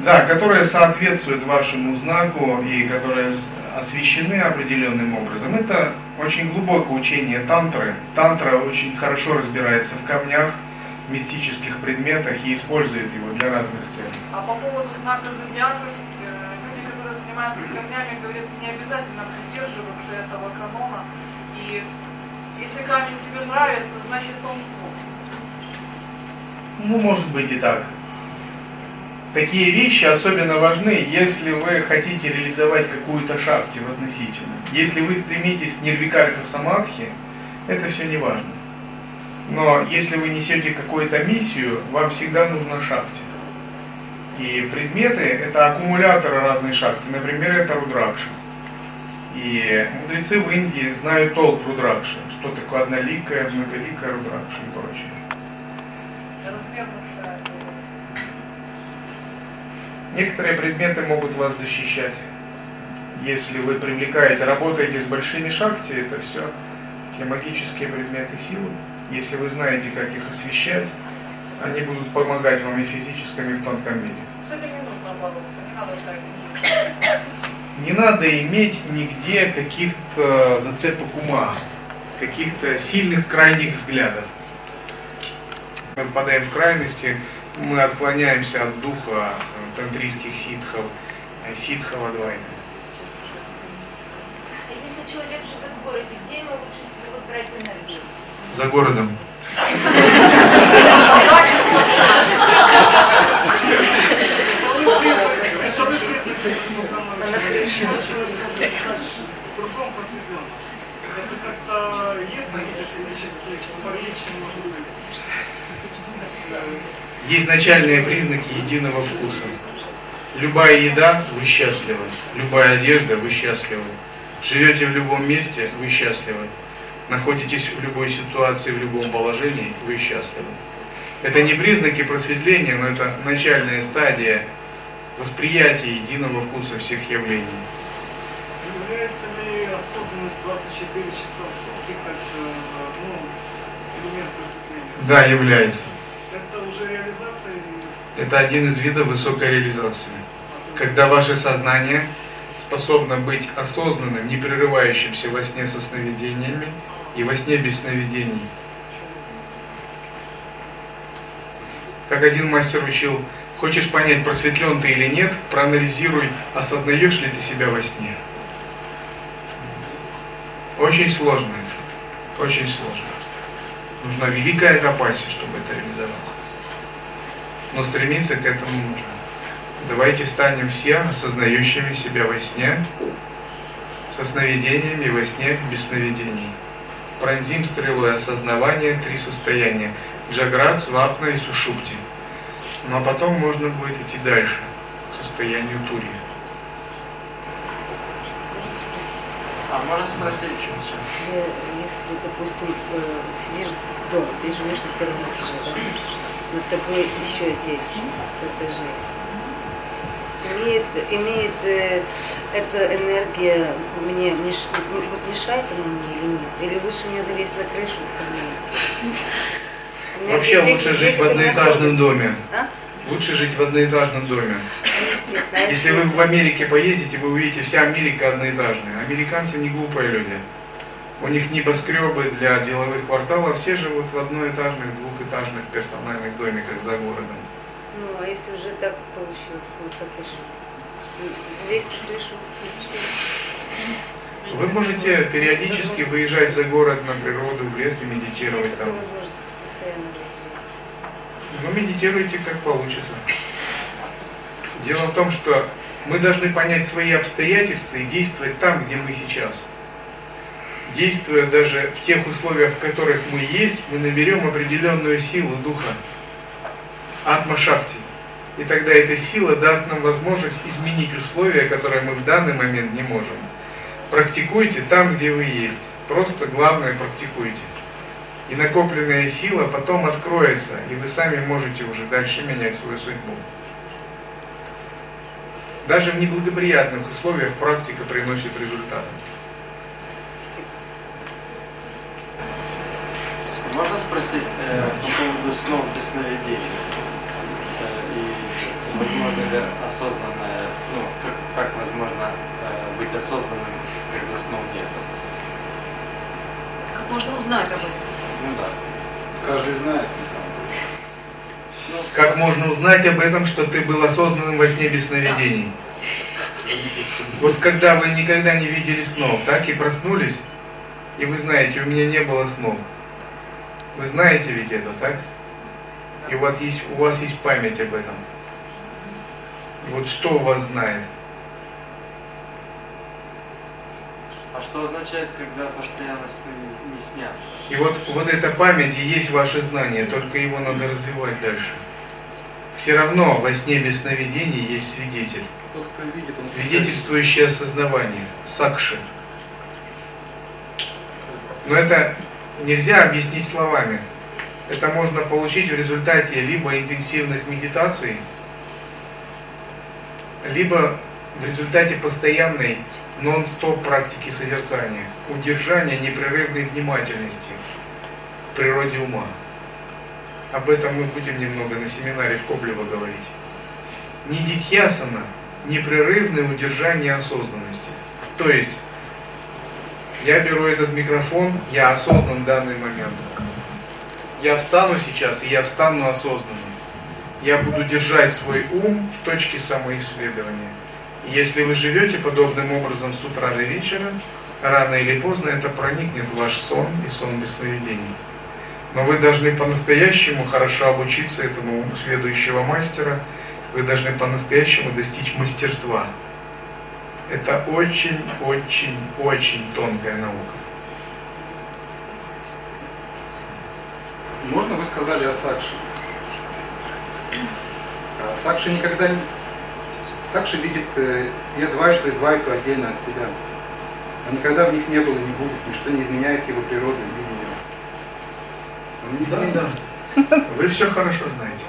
Да, которые соответствуют вашему знаку и которые освещены определенным образом. Это очень глубокое учение тантры. Тантра очень хорошо разбирается в камнях, мистических предметах и использует его для разных целей. А по поводу знака зодиака, э, люди, которые занимаются камнями, говорят, не обязательно придерживаться этого канона. И если камень тебе нравится, значит он твой. Ну, может быть и так. Такие вещи особенно важны, если вы хотите реализовать какую-то шахте в относительно. Если вы стремитесь к нирвикальпа самадхи, это все не важно. Но если вы несете какую-то миссию, вам всегда нужна шахти. И предметы – это аккумуляторы разной шахти. Например, это рудракша. И мудрецы в Индии знают толк в рудракше, что такое одноликая, многоликая рудракша и прочее. Размер душа. Некоторые предметы могут вас защищать. Если вы привлекаете, работаете с большими шахти, это все те магические предметы силы. Если вы знаете, как их освещать, они будут помогать вам и физическом, и в тонком мире. С этим не нужно бороться, не надо ждать. Не надо иметь нигде каких-то зацепок ума, каких-то сильных крайних взглядов. Мы впадаем в крайности, мы отклоняемся от духа тантрийских ситхов, э, ситхов Адвайта. А Если человек живет в городе, где ему лучше всего брать энергию? За городом. В другом посвящен. Это как-то есть отличия, может быть? Есть начальные признаки единого вкуса. Любая еда – вы счастливы. Любая одежда – вы счастливы. Живете в любом месте – вы счастливы. Находитесь в любой ситуации, в любом положении – вы счастливы. Это не признаки просветления, но это начальная стадия восприятия единого вкуса всех явлений. Является ли осознанность 24 часа в сутки как э, ну, элемент просветления? Да, является. Это уже реализация или Это один из видов высокой реализации. Когда ваше сознание способно быть осознанным, не прерывающимся во сне со сновидениями и во сне без сновидений. Как один мастер учил, хочешь понять, просветлен ты или нет, проанализируй, осознаешь ли ты себя во сне. Очень сложно это, очень сложно. Нужна великая топасия, чтобы это реализовать. Но стремиться к этому нужно. Давайте станем все осознающими себя во сне, со сновидениями во сне без сновидений. Пронзим стрелой осознавания три состояния. Джаград, Свапна и Сушупти. Ну а потом можно будет идти дальше, к состоянию Тури. Можно спросить? А, можно спросить? Э, Если, допустим, э, сидишь дома, ты живешь на первом этаже, да? Над тобой еще девять этажей. Имеет, имеет э, эта энергия мне меш- вот мешает она мне или нет? Или лучше мне залезть на крышу? Энергия Вообще тех лучше жить в одноэтажном доме. А? Лучше жить в одноэтажном доме. Ну. А Если вы в Америке поездите, вы увидите, вся Америка одноэтажная. Американцы не глупые люди. У них небоскребы для деловых кварталов, все живут в одноэтажных, двухэтажных персональных домиках за городом. Ну, а если уже так получилось, вот так и жить? Залезть на крышу, вместе. Вы можете периодически выезжать за город на природу, в лес и Нет медитировать такой там. возможности постоянно выезжать. Ну, медитируйте как получится. Дело в том, что мы должны понять свои обстоятельства и действовать там, где мы сейчас. Действуя даже в тех условиях, в которых мы есть, мы наберем определенную силу духа, атма-шакти. И тогда эта сила даст нам возможность изменить условия, которые мы в данный момент не можем. Практикуйте там, где вы есть. Просто главное практикуйте. И накопленная сила потом откроется, и вы сами можете уже дальше менять свою судьбу. Даже в неблагоприятных условиях практика приносит результаты. Спасибо. Можно спросить э, по поводу снов без сновидений? Э, и возможно ли осознанное, ну, как, как возможно э, быть осознанным, когда снов нет? Как можно узнать об этом? Ну да. Каждый знает, на самом деле. Как можно узнать об этом, что ты был осознанным во сне без сновидений? Вот когда вы никогда не видели снов, так и проснулись, и вы знаете, у меня не было снов. Вы знаете ведь это, так? И вас есть, у вас есть память об этом. Вот что у вас знает? А что означает, когда постоянно не снятся? И вот, вот эта память и есть ваше знание, только его надо развивать дальше. Все равно во сне без сновидений есть свидетель. Тот, кто видит, он Свидетельствующее осознавание, сакши. Но это нельзя объяснить словами. Это можно получить в результате либо интенсивных медитаций, либо в результате постоянной нон-стоп практики созерцания, удержания непрерывной внимательности к природе ума. Об этом мы будем немного на семинаре в Коблево говорить. Нидитьясана – непрерывное удержание осознанности. То есть, я беру этот микрофон, я осознан в данный момент. Я встану сейчас, и я встану осознанно. Я буду держать свой ум в точке самоисследования. И если вы живете подобным образом с утра до вечера, рано или поздно это проникнет в ваш сон и сон без сновидений. Но вы должны по-настоящему хорошо обучиться этому следующего мастера, вы должны по-настоящему достичь мастерства. Это очень-очень-очень тонкая наука. Можно вы сказали о Сакше? А Сакша никогда не... Сакша видит э, и Адвайту, и Двайту отдельно от себя. Но никогда в них не было и не будет, ничто не изменяет его природу. Он не Да, да. Вы все хорошо знаете.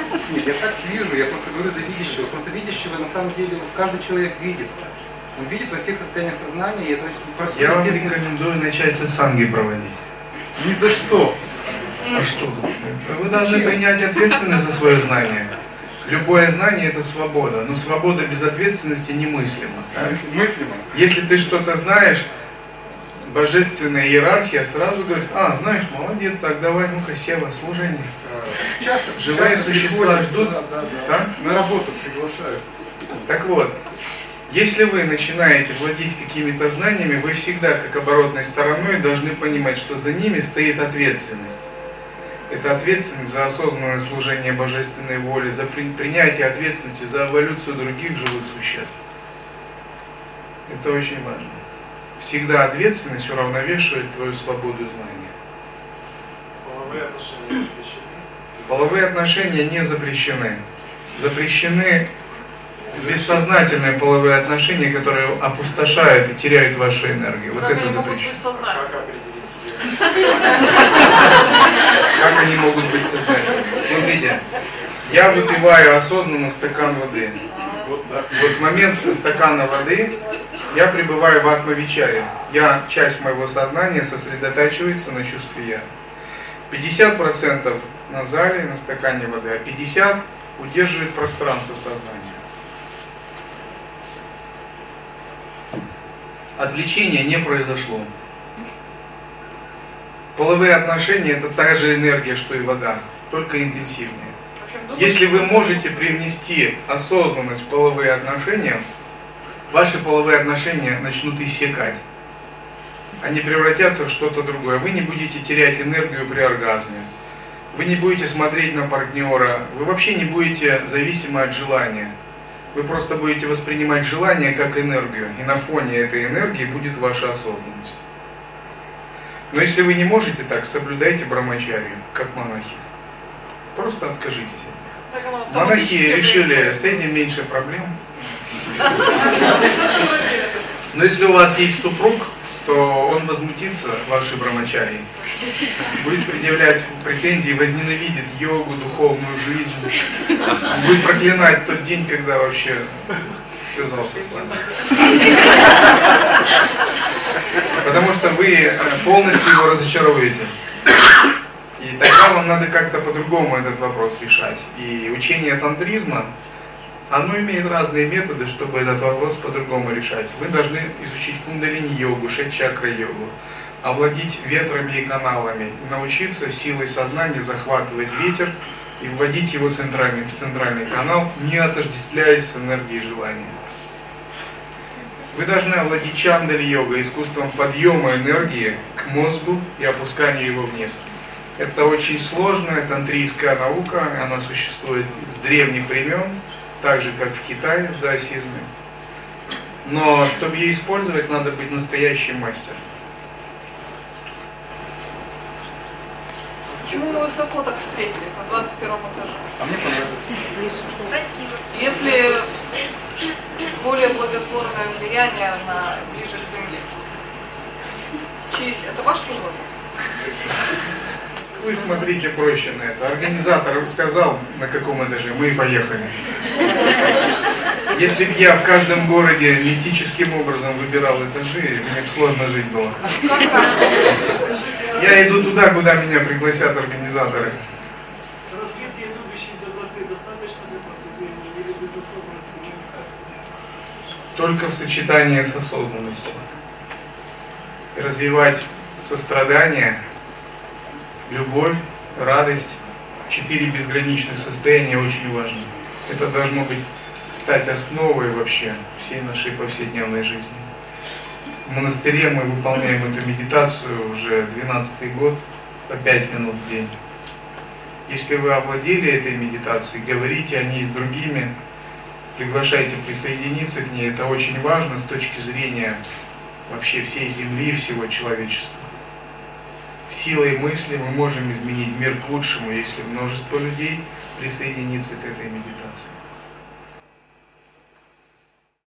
Нет, я так вижу, я просто говорю за видящего. Просто видящего на самом деле каждый человек видит. Он видит во всех состояниях сознания, и это просто Я вам рекомендую начать сатсанги проводить. Ни за что. А что? Вы должны принять ответственность за свое знание. Любое знание это свобода, но свобода без ответственности немыслима. да? Мысли- Мыслимо. Если ты что-то знаешь, божественная иерархия сразу говорит, а, знаешь, молодец, так давай, ну-ка, Сева, служение. Часто, Живые часто существа ждут, да, да, да. да? На работу приглашают. Так вот, если вы начинаете владеть какими-то знаниями, вы всегда, как оборотной стороной, должны понимать, что за ними стоит ответственность. Это ответственность за осознанное служение божественной воле, за при- принятие ответственности за эволюцию других живых существ. Это очень важно. Всегда ответственность уравновешивает твою свободу знания. Половые отношения запрещены. Половые отношения не запрещены. Запрещены бессознательные половые отношения, которые опустошают и теряют вашу энергию. Вот Как это запрещено. Как они могут быть сознательными? Смотрите, я выпиваю осознанно стакан воды. Вот, да. Вот в момент стакана воды я пребываю в атмавичаре. Я, часть моего сознания сосредотачивается на чувстве я. 50% на зале, на стакане воды, а 50% удерживает пространство сознания. Отвлечения не произошло. Половые отношения это та же энергия, что и вода, только интенсивнее. Если вы можете привнести осознанность в половые отношения, ваши половые отношения начнут иссякать. Они превратятся в что-то другое. Вы не будете терять энергию при оргазме. Вы не будете смотреть на партнера. Вы вообще не будете зависимы от желания. Вы просто будете воспринимать желание как энергию. И на фоне этой энергии будет ваша осознанность. Но если вы не можете так, соблюдайте брамачарию, как монахи. Просто откажитесь. Монахи решили, с этим меньше проблем. Но если у вас есть супруг, то он возмутится вашей брамачарией. Будет предъявлять претензии, возненавидит йогу, духовную жизнь. Будет проклинать тот день, когда вообще связался с вами. Потому что вы полностью его разочаруете. И тогда вам надо как-то по-другому этот вопрос решать. И учение тантризма, оно имеет разные методы, чтобы этот вопрос по-другому решать. Вы должны изучить кундалини-йогу, шет-чакра-йогу, овладеть ветрами и каналами, научиться силой сознания захватывать ветер и вводить его центральный, в центральный канал, не отождествляясь с энергией желания. Вы должны овладеть чандали-йогой, искусством подъема энергии к мозгу и опускания его вниз. Это очень сложная тантрийская наука, она существует с древних времен, так же как в Китае, в даосизме. Но чтобы ее использовать, надо быть настоящим мастером. Почему мы высоко так встретились на 21 этаже? А мне понравилось. Спасибо. Если более благотворное влияние на ближе к Земле. Чей- Это ваш выбор? Вы смотрите проще на это. Организатор сказал, на каком этаже, мы и поехали. Если бы я в каждом городе мистическим образом выбирал этажи, мне бы сложно жить было. Я иду туда, куда меня пригласят организаторы. Развитие любящей доброты достаточно для просветления или без осознанности никак? Только в сочетании с осознанностью. Развивать сострадание, любовь, радость, четыре безграничных состояния очень важны. Это должно быть стать основой вообще всей нашей повседневной жизни. В монастыре мы выполняем эту медитацию уже 12 год по 5 минут в день. Если вы овладели этой медитацией, говорите о ней с другими, приглашайте присоединиться к ней, это очень важно с точки зрения вообще всей Земли, всего человечества. Силой мысли мы можем изменить мир к лучшему, если множество людей присоединится к этой медитации.